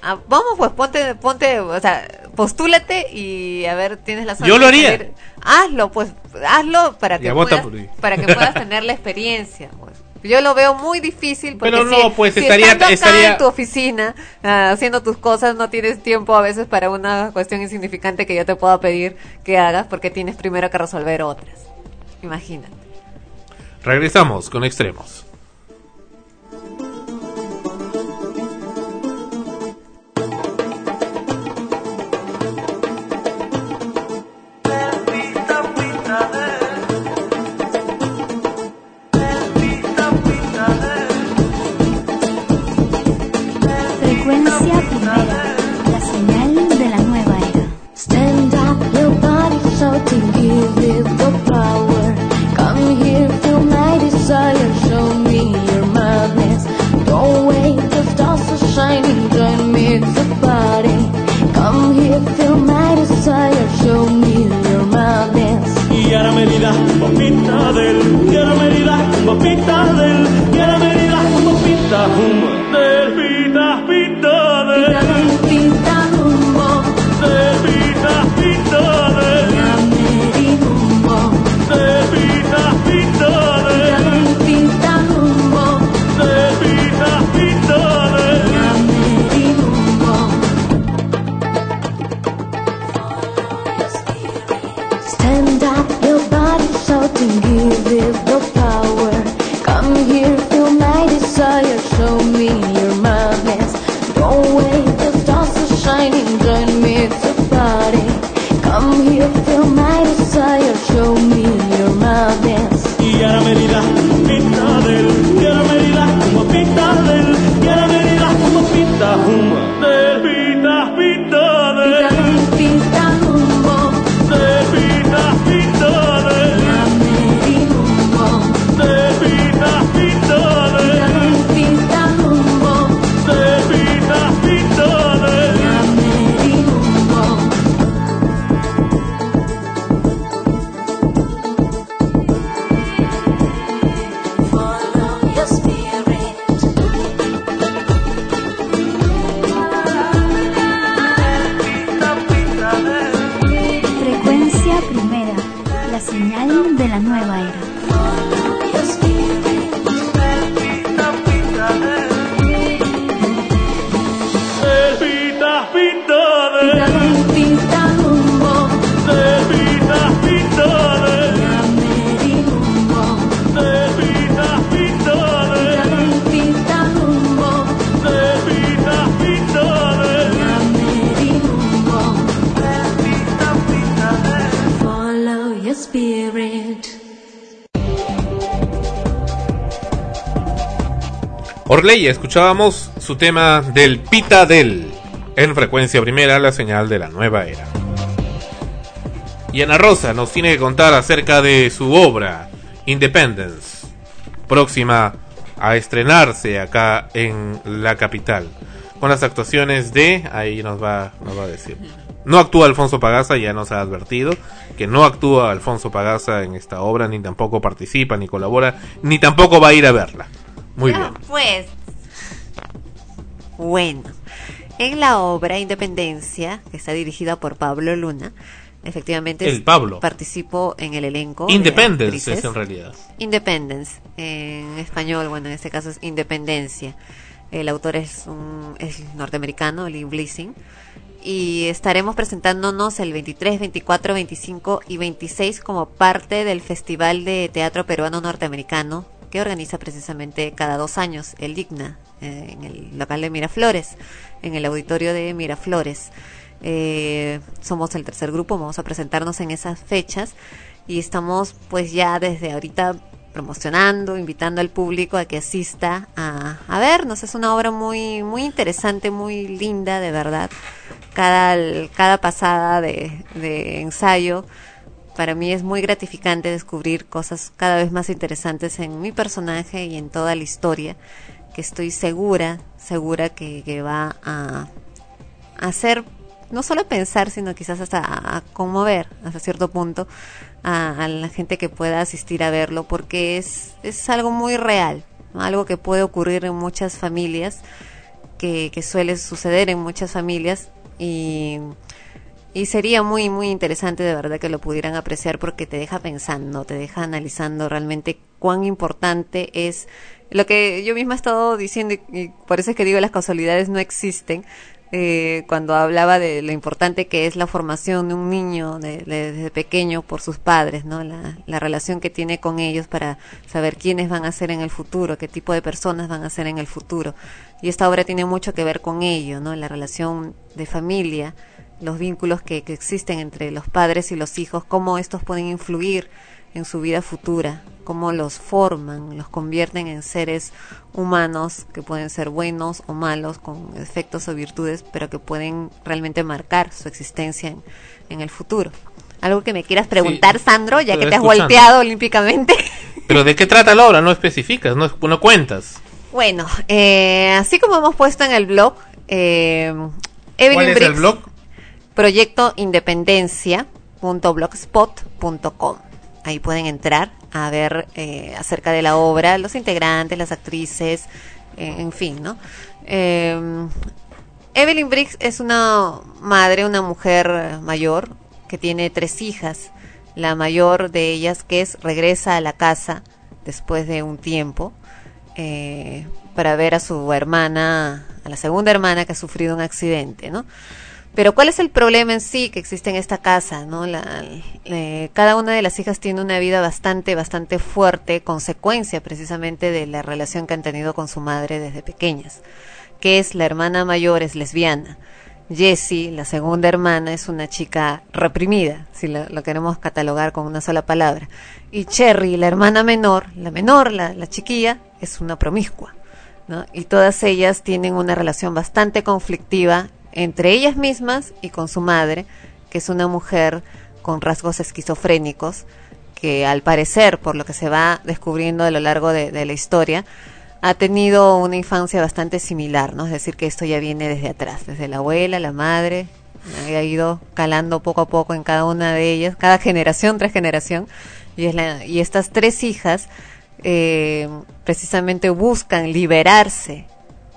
Ah, vamos, pues ponte, ponte, o sea, postúlate y a ver, tienes la suerte Yo lo haría. Hazlo, pues, hazlo para que, puedas, para que puedas tener la experiencia. Pues. Yo lo veo muy difícil porque Pero si, no, pues, si estaría- acá estaría- en tu oficina ah, haciendo tus cosas no tienes tiempo a veces para una cuestión insignificante que yo te pueda pedir que hagas porque tienes primero que resolver otras. Imagínate. Regresamos con extremos. Orley, escuchábamos su tema del Pita del en frecuencia primera, la señal de la nueva era. Y Ana Rosa nos tiene que contar acerca de su obra Independence, próxima a estrenarse acá en la capital, con las actuaciones de, ahí nos va, nos va a decir. No actúa Alfonso Pagaza, ya nos ha advertido que no actúa Alfonso Pagaza en esta obra, ni tampoco participa, ni colabora, ni tampoco va a ir a verla. Muy Ya, bien. Pues. Bueno, en la obra Independencia, que está dirigida por Pablo Luna, efectivamente El Pablo. participó en el elenco. de Independence es en realidad. Independence, en español, bueno, en este caso es Independencia. El autor es, un, es norteamericano, Lee Blissing. Y estaremos presentándonos el 23, 24, 25 y 26 como parte del Festival de Teatro Peruano Norteamericano que organiza precisamente cada dos años el Digna eh, en el local de Miraflores, en el auditorio de Miraflores. Eh, somos el tercer grupo, vamos a presentarnos en esas fechas y estamos pues ya desde ahorita promocionando, invitando al público a que asista a, a vernos. Es una obra muy, muy interesante, muy linda, de verdad. Cada, cada pasada de, de ensayo para mí es muy gratificante descubrir cosas cada vez más interesantes en mi personaje y en toda la historia, que estoy segura, segura que, va a hacer no solo pensar, sino quizás hasta a, conmover hasta cierto punto a, la gente que pueda asistir a verlo, porque es, es algo muy real, algo que puede ocurrir en muchas familias, que, que suele suceder en muchas familias y, y sería muy, muy interesante de verdad que lo pudieran apreciar porque te deja pensando, te deja analizando realmente cuán importante es lo que yo misma he estado diciendo y, por eso es que digo las casualidades no existen, eh, cuando hablaba de lo importante que es la formación de un niño de, de, desde pequeño por sus padres, ¿no? La, la, relación que tiene con ellos para saber quiénes van a ser en el futuro, qué tipo de personas van a ser en el futuro. Y esta obra tiene mucho que ver con ello, ¿no? La relación de familia, los vínculos que, que existen entre los padres y los hijos, cómo estos pueden influir en su vida futura, cómo los forman, los convierten en seres humanos que pueden ser buenos o malos, con defectos o virtudes, pero que pueden realmente marcar su existencia en, en el futuro. Algo que me quieras preguntar, sí, Sandro, ya que te has escuchando. volteado olímpicamente. Pero ¿de qué trata la obra? No especificas, no, no cuentas. Bueno, eh, así como hemos puesto en el blog, eh, Evelyn ¿Cuál es Briggs, el blog? Proyecto Independencia.blogspot.com. Ahí pueden entrar a ver eh, acerca de la obra, los integrantes, las actrices, eh, en fin, ¿no? Eh, Evelyn Briggs es una madre, una mujer mayor que tiene tres hijas. La mayor de ellas, que es, regresa a la casa después de un tiempo eh, para ver a su hermana, a la segunda hermana que ha sufrido un accidente, ¿no? Pero ¿cuál es el problema en sí que existe en esta casa? ¿no? Cada una de las hijas tiene una vida bastante, bastante fuerte, consecuencia precisamente de la relación que han tenido con su madre desde pequeñas, que es la hermana mayor es lesbiana. Jessie, la segunda hermana, es una chica reprimida, si lo, lo, queremos catalogar con una sola palabra. Y Cherry, la hermana menor, la menor, la, la chiquilla, es una promiscua. ¿no? Y todas ellas tienen una relación bastante conflictiva entre ellas mismas y con su madre, que es una mujer con rasgos esquizofrénicos, que al parecer, por lo que se va descubriendo a lo largo de, la historia, ha tenido una infancia bastante similar, ¿no? Es decir, que esto ya viene desde atrás, desde la abuela, la madre, ha ido calando poco a poco en cada una de ellas, cada generación tras generación, y, es la, y estas tres hijas eh, precisamente buscan liberarse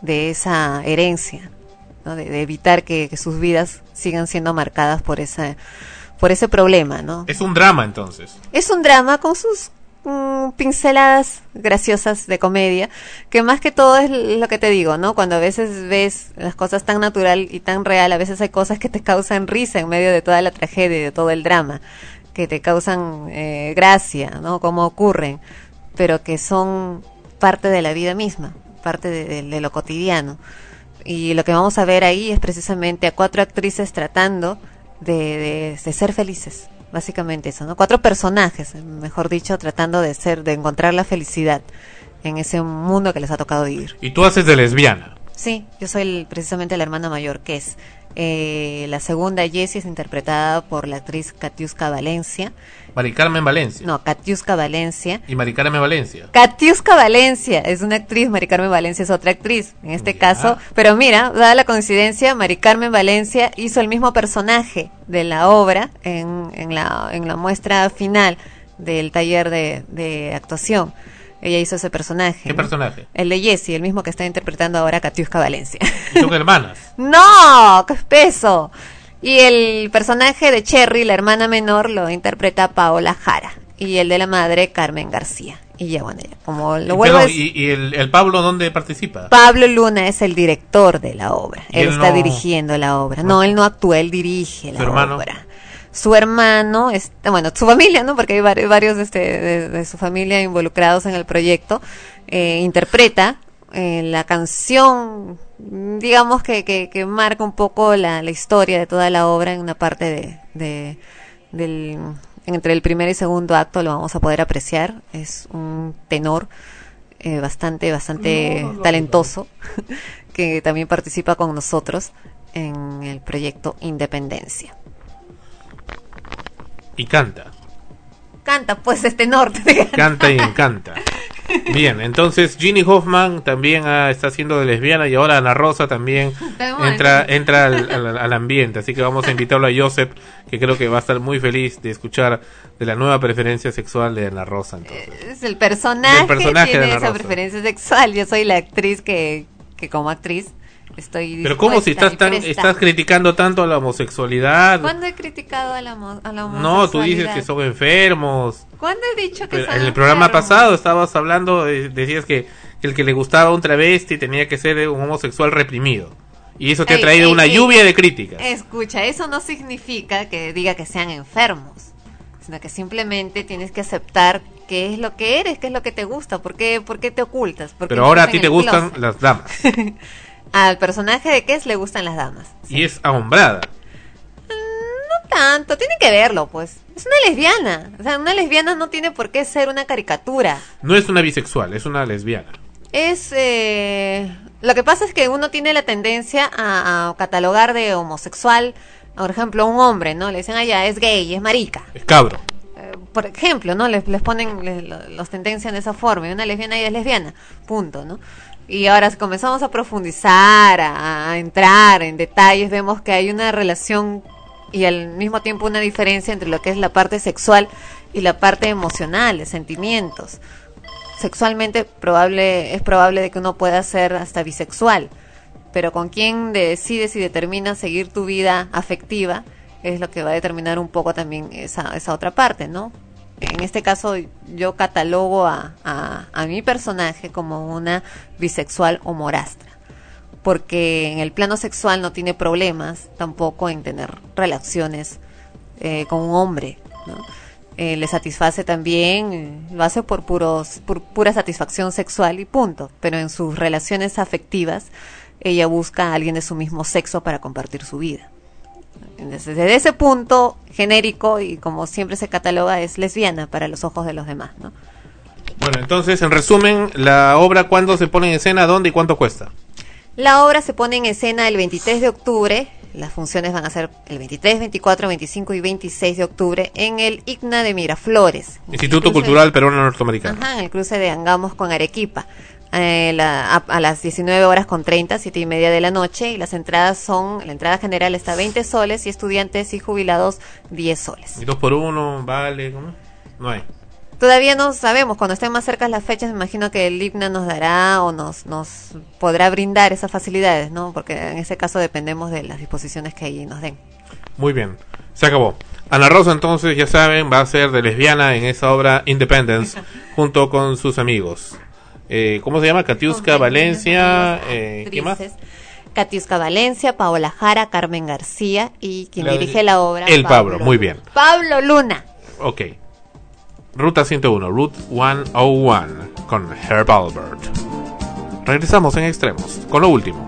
de esa herencia, ¿no? de, de, evitar que, que, sus vidas sigan siendo marcadas por esa por ese problema, ¿no? Es un drama entonces. Es un drama con sus mm, pinceladas graciosas de comedia, que más que todo es lo que te digo, ¿no? Cuando a veces ves las cosas tan natural y tan real, a veces hay cosas que te causan risa en medio de toda la tragedia y de todo el drama, que te causan eh, gracia, ¿no? Como ocurren, pero que son parte de la vida misma, parte de, de- de lo cotidiano. Y lo que vamos a ver ahí es precisamente a cuatro actrices tratando de, de- ser felices, básicamente eso, ¿no? Cuatro personajes, mejor dicho, tratando de ser, de encontrar la felicidad en ese mundo que les ha tocado vivir. Y tú haces de lesbiana. Sí, yo soy el- precisamente la hermana mayor, que es eh, la segunda Jessie es interpretada por la actriz Katiuska Valencia. Mari Carmen Valencia. No, Katiuska Valencia. Y Mari Carmen Valencia. Katiuska Valencia es una actriz, Mari Carmen Valencia es otra actriz, en este caso. Pero mira, dada la coincidencia, Mari Carmen Valencia hizo el mismo personaje de la obra en, en, la, en la muestra final del taller de, de actuación. Ella hizo ese personaje. ¿Qué ¿no? personaje? El de Jessie, el mismo que está interpretando ahora Katiuska Valencia. Y son hermanas. ¡No! ¡Qué espeso! Y el personaje de Cherry, la hermana menor, lo interpreta Paola Jara. Y el de la madre, Carmen García. Y ya, bueno, ya, como lo vuelvo decir, ¿Y, y el, el Pablo dónde participa? Pablo Luna es el director de la obra. Él, él está no- dirigiendo la obra. No, él no actúa, él dirige la ¿Su hermano? obra. Su hermano, está, bueno, su familia, ¿no? Porque hay vari- varios este, de, de su familia involucrados en el proyecto. eh, interpreta eh, la canción, digamos que, que, que marca un poco la, la historia de toda la obra en una parte de, de- del, entre el primer y segundo acto lo vamos a poder apreciar. Es un tenor eh, bastante, bastante talentoso que también participa con nosotros en el proyecto Independencia. Y canta. Canta pues este norte. Canta y encanta. Bien, entonces Ginny Hoffman también ah, está haciendo de lesbiana y ahora Ana Rosa también entra entra al, al- al ambiente. Así que vamos a invitarlo a Joseph, que creo que va a estar muy feliz de escuchar de la nueva preferencia sexual de Ana Rosa. Entonces. Es el personaje, de Ana esa Rosa. preferencia sexual. Yo soy la actriz que, que como actriz estoy Pero ¿cómo si estás tan estás criticando tanto a la homosexualidad? ¿Cuándo he criticado a la, homo- a la No, tú dices homosexualidad? que son enfermos. ¿Cuándo he dicho que Pero son en el programa pasado estabas hablando, eh, decías que, el que le gustaba un travesti tenía que ser un homosexual reprimido. Y eso te ha traído ey, una ey. lluvia de críticas. Escucha, eso no significa que diga que sean enfermos, sino que simplemente tienes que aceptar qué es lo que eres, qué es lo que te gusta, por qué, por qué te ocultas. por qué Pero ahora a ti te gustan closet. las damas. Al personaje de Kes le gustan las damas. Y es ahombrada. No tanto, tiene que verlo, pues. Es una lesbiana. O sea, una lesbiana no tiene por qué ser una caricatura. No es una bisexual, es una lesbiana. Es. Eh... Lo que pasa es que uno tiene la tendencia a, a catalogar de homosexual, por ejemplo, a un hombre, ¿no? Le dicen, ah, ya, es gay, es marica. Es cabro. Eh, por ejemplo, ¿no? Les, les ponen, les- los tendencian de esa forma. Y una lesbiana ya es lesbiana. Punto, ¿no? Y ahora comenzamos a profundizar, a, entrar en detalles, vemos que hay una relación y al mismo tiempo una diferencia entre lo que es la parte sexual y la parte emocional, sentimientos. Sexualmente probable, es probable de que uno pueda ser hasta bisexual, pero con quién decides y determinas seguir tu vida afectiva es lo que va a determinar un poco también esa, esa otra parte, ¿no? En este caso yo catalogo a, a, mi personaje como una bisexual o morastra, porque en el plano sexual no tiene problemas tampoco en tener relaciones eh, con un hombre. Eh, le satisface también, lo hace por puros, por pura satisfacción sexual y punto, pero en sus relaciones afectivas ella busca a alguien de su mismo sexo para compartir su vida. Desde ese punto genérico y como siempre se cataloga es lesbiana para los ojos de los demás, ¿no? Bueno, entonces, en resumen, la obra, ¿cuándo se pone en escena? ¿Dónde y cuánto cuesta? La obra se pone en escena el 23 de octubre. Las funciones van a ser el 23, 24, 25 y 26 de octubre en el IGNA de Miraflores. Instituto Cultural Peruano Norteamericano. Ajá, en el cruce de Angamos con Arequipa. Eh, la- a, a las 19 horas con 30, 7 y media de la noche. Y las entradas son, la entrada general está 20 soles y estudiantes y jubilados 10 soles. ¿Y dos por uno? ¿Vale? ¿Cómo? No hay. Todavía no sabemos, cuando estén más cerca las fechas, me imagino que el IGNA nos dará o nos, nos podrá brindar esas facilidades, ¿no? Porque en ese caso dependemos de las disposiciones que allí nos den. Muy bien. Se acabó. Ana Rosa entonces, ya saben, va a ser de lesbiana en esa obra Independence junto con sus amigos. Eh, ¿Cómo se llama? Katiuska Valencia. Eh, ¿Qué más? Katiuska Valencia, Paola Jara, Carmen García y quien La- dirige la obra. El Pablo, muy bien. Pablo Luna. Ok. Ruta 101, Route 101 con Herb Albert. Regresamos en extremos con lo último.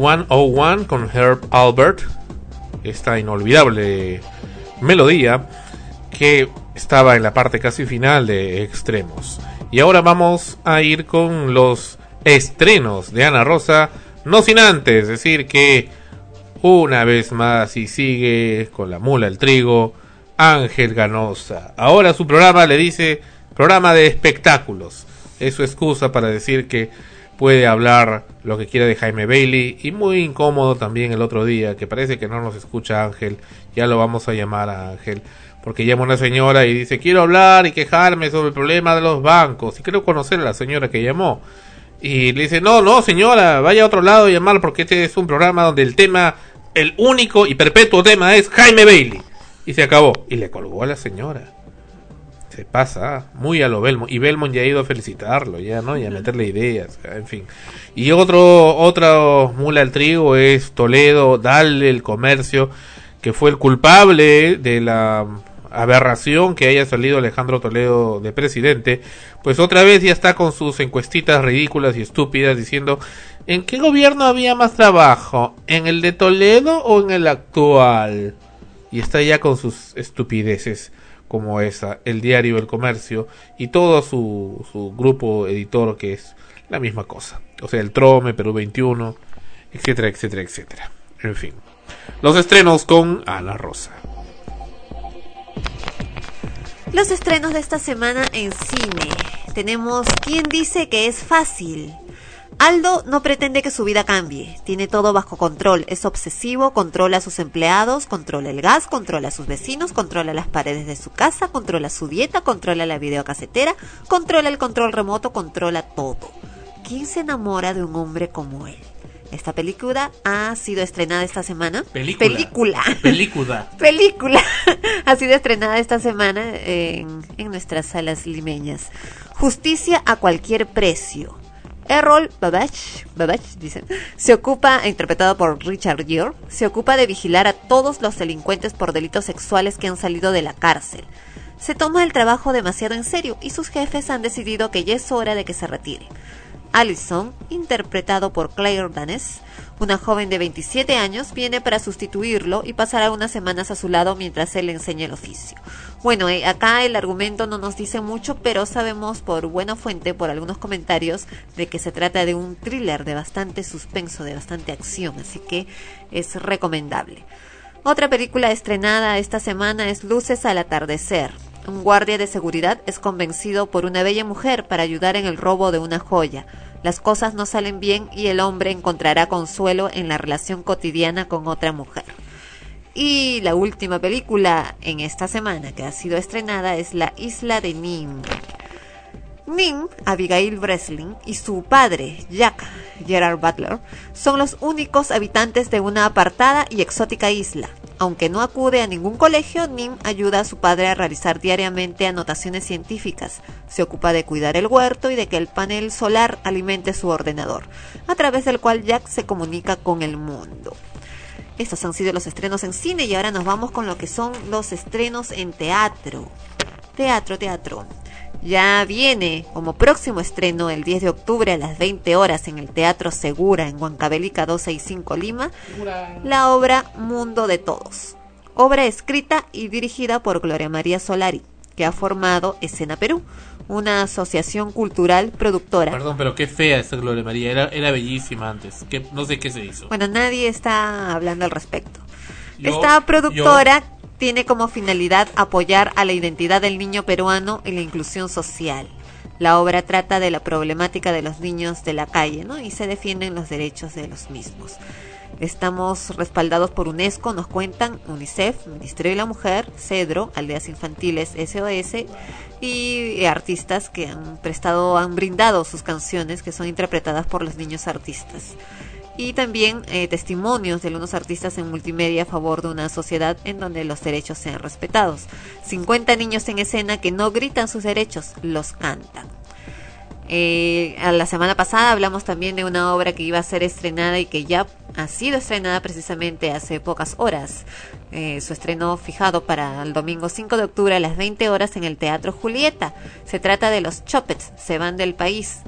101 con Herb Albert, esta inolvidable melodía que estaba en la parte casi final de Extremos. Y ahora vamos a ir con los estrenos de Ana Rosa, no sin antes decir que una vez más y sigue con la mula el trigo, Ángel Ganosa. Ahora su programa le dice programa de espectáculos. Es su excusa para decir que puede hablar lo que quiera de Jaime Bailey y muy incómodo también el otro día que parece que no nos escucha Ángel ya lo vamos a llamar a Ángel porque llama una señora y dice quiero hablar y quejarme sobre el problema de los bancos y quiero conocer a la señora que llamó. Y le dice no no señora vaya a otro lado y llamar porque este es un programa donde el tema el único y perpetuo tema es Jaime Bailey y se acabó. Y le colgó a la señora se pasa muy a lo Belmont y Belmont ya ha ido a felicitarlo ya no y a meterle ideas en fin y otro otro mula al trigo es Toledo Dale el comercio que fue el culpable de la aberración que haya salido Alejandro Toledo de presidente, pues otra vez ya está con sus encuestitas ridículas y estúpidas diciendo ¿en qué gobierno había más trabajo? ¿En el de Toledo o en el actual? Y está ya con sus estupideces como esa, el diario El Comercio y todo su, su grupo editor que es la misma cosa. O sea, el Trome, Perú 21, etcétera, etcétera, etcétera. En fin. Los estrenos con Ana Rosa. Los estrenos de esta semana en cine. Tenemos ¿Quién dice que es fácil? Aldo no pretende que su vida cambie, tiene todo bajo control, es obsesivo, controla a sus empleados, controla el gas, controla a sus vecinos, controla las paredes de su casa, controla su dieta, controla la videocasetera, controla el control remoto, controla todo. ¿Quién se enamora de un hombre como él? Esta película ha sido estrenada esta semana. Película. Película. Película. película. ha sido estrenada esta semana en, en nuestras salas limeñas. Justicia a cualquier precio. Errol Babach, Babach dicen, se ocupa, interpretado por Richard Gere, se ocupa de vigilar a todos los delincuentes por delitos sexuales que han salido de la cárcel. Se toma el trabajo demasiado en serio y sus jefes han decidido que ya es hora de que se retire. Allison, interpretado por Claire Danes, una joven de 27 años, viene para sustituirlo y pasará unas semanas a su lado mientras él le enseña el oficio. Bueno, eh, acá el argumento no nos dice mucho, pero sabemos por buena fuente, por algunos comentarios, de que se trata de un thriller de bastante suspenso, de bastante acción, así que es recomendable. Otra película estrenada esta semana es Luces al atardecer. Un guardia de seguridad es convencido por una bella mujer para ayudar en el robo de una joya. Las cosas no salen bien y el hombre encontrará consuelo en la relación cotidiana con otra mujer. Y la última película en esta semana que ha sido estrenada es La Isla de Nim. Nim, Abigail Breslin y su padre, Jack Gerard Butler, son los únicos habitantes de una apartada y exótica isla. Aunque no acude a ningún colegio, Nim ayuda a su padre a realizar diariamente anotaciones científicas. Se ocupa de cuidar el huerto y de que el panel solar alimente su ordenador, a través del cual Jack se comunica con el mundo. Estos han sido los estrenos en cine y ahora nos vamos con lo que son los estrenos en teatro. Teatro, teatro. Ya viene como próximo estreno el 10 de octubre a las 20 horas en el Teatro Segura en Huancavelica 265 Lima, la obra Mundo de Todos. Obra escrita y dirigida por Gloria María Solari, que ha formado Escena Perú, una asociación cultural productora. Perdón, pero qué fea esta Gloria María. Era, era bellísima antes. Que, no sé qué se hizo. Bueno, nadie está hablando al respecto. Yo- Esta productora tiene como finalidad apoyar a la identidad del niño peruano y la inclusión social. La obra trata de la problemática de los niños de la calle, ¿no? Y se defienden los derechos de los mismos. Estamos respaldados por UNESCO, nos cuentan UNICEF, Ministerio de la Mujer, Cedro, Aldeas Infantiles SOS y artistas que han prestado, han brindado sus canciones que son interpretadas por los niños artistas y también eh, testimonios de algunos artistas en multimedia a favor de una sociedad en donde los derechos sean respetados. 50 niños en escena que no gritan sus derechos, los cantan. Eh, a la semana pasada hablamos también de una obra que iba a ser estrenada y que ya ha sido estrenada precisamente hace pocas horas. Eh, su estreno fijado para el domingo 5 de octubre a las 20 horas en el Teatro Julieta. Se trata de los Chopets, se van del país.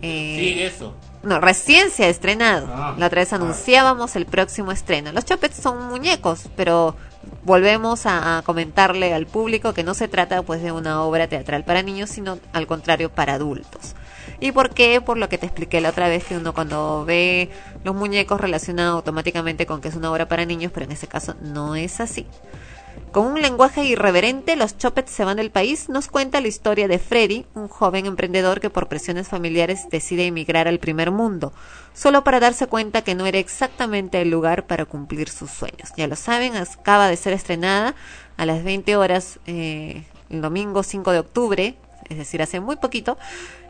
Eh, Sí, eso. No, recién se ha estrenado. Ah, la otra vez anunciábamos el próximo estreno. Los Chopets son muñecos, pero volvemos a, a comentarle al público que no se trata pues de una obra teatral para niños, sino al contrario para adultos. ¿Y por qué? Por lo que te expliqué la otra vez que uno cuando ve los muñecos relaciona automáticamente con que es una obra para niños, pero en este caso no es así. Con un lenguaje irreverente, los Chopets se van del país, nos cuenta la historia de Freddy, un joven emprendedor que por presiones familiares decide emigrar al primer mundo, solo para darse cuenta que no era exactamente el lugar para cumplir sus sueños. Ya lo saben, acaba de ser estrenada a las 20 horas eh, el domingo 5 de octubre, es decir, hace muy poquito,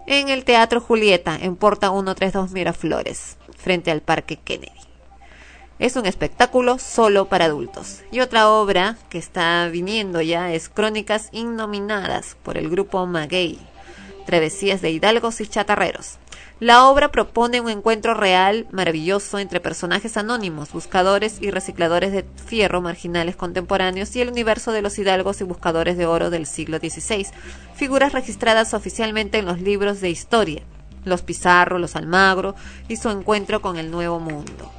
en el Teatro Julieta, en Porta 132 Miraflores, frente al Parque Kennedy. Es un espectáculo solo para adultos. Y otra obra que está viniendo ya es Crónicas Innominadas por el grupo Maguey. Travesías de Hidalgos y Chatarreros. La obra propone un encuentro real, maravilloso, entre personajes anónimos, buscadores y recicladores de fierro marginales contemporáneos y el universo de los hidalgos y buscadores de oro del siglo XVI, figuras registradas oficialmente en los libros de historia, los Pizarro, los Almagro y su encuentro con el Nuevo Mundo.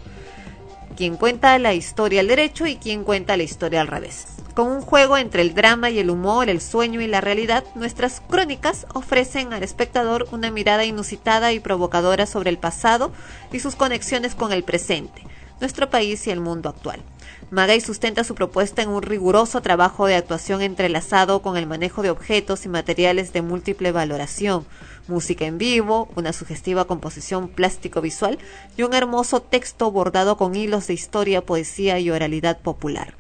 Quien cuenta la historia al derecho y quien cuenta la historia al revés. Con un juego entre el drama y el humor, el sueño y la realidad, nuestras crónicas ofrecen al espectador una mirada inusitada y provocadora sobre el pasado y sus conexiones con el presente, nuestro país y el mundo actual. Magay sustenta su propuesta en un riguroso trabajo de actuación entrelazado con el manejo de objetos y materiales de múltiple valoración, música en vivo, una sugestiva composición plástico-visual y un hermoso texto bordado con hilos de historia, poesía y oralidad popular.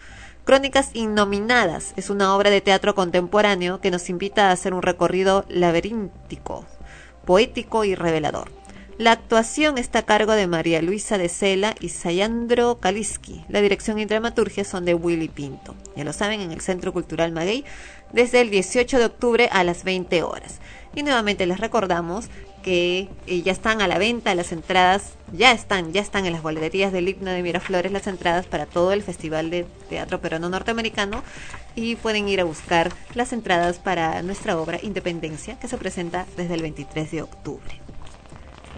Crónicas Innominadas es una obra de teatro contemporáneo que nos invita a hacer un recorrido laberíntico, poético y revelador. La actuación está a cargo de María Luisa de Sela y Sayandro Kaliski. La dirección y dramaturgia son de Willy Pinto. Ya lo saben, en el Centro Cultural Maguey, desde el 18 de octubre a las 20 horas. Y nuevamente les recordamos que eh, ya están a la venta las entradas, ya están, ya están en las boleterías del himno de Miraflores las entradas para todo el Festival de Teatro Peruano Norteamericano y pueden ir a buscar las entradas para nuestra obra Independencia que se presenta desde el 23 de octubre.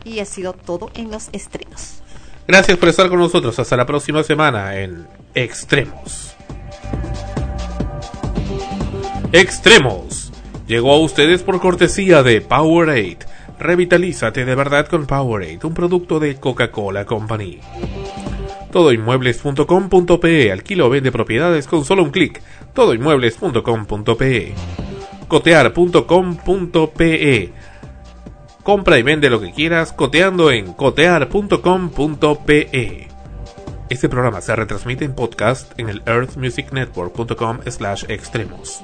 Y ha sido todo en los estrenos. Gracias por estar con nosotros. Hasta la próxima semana en Extremos. Extremos. Llegó a ustedes por cortesía de Powerade Revitalízate de verdad con Powerade, un producto de Coca-Cola Company. Todoinmuebles.com.pe Alquilo vende propiedades con solo un clic. Todoinmuebles.com.pe Cotear.com.pe Compra y vende lo que quieras coteando en cotear.com.pe Este programa se retransmite en podcast en el earthmusicnetwork.com slash extremos.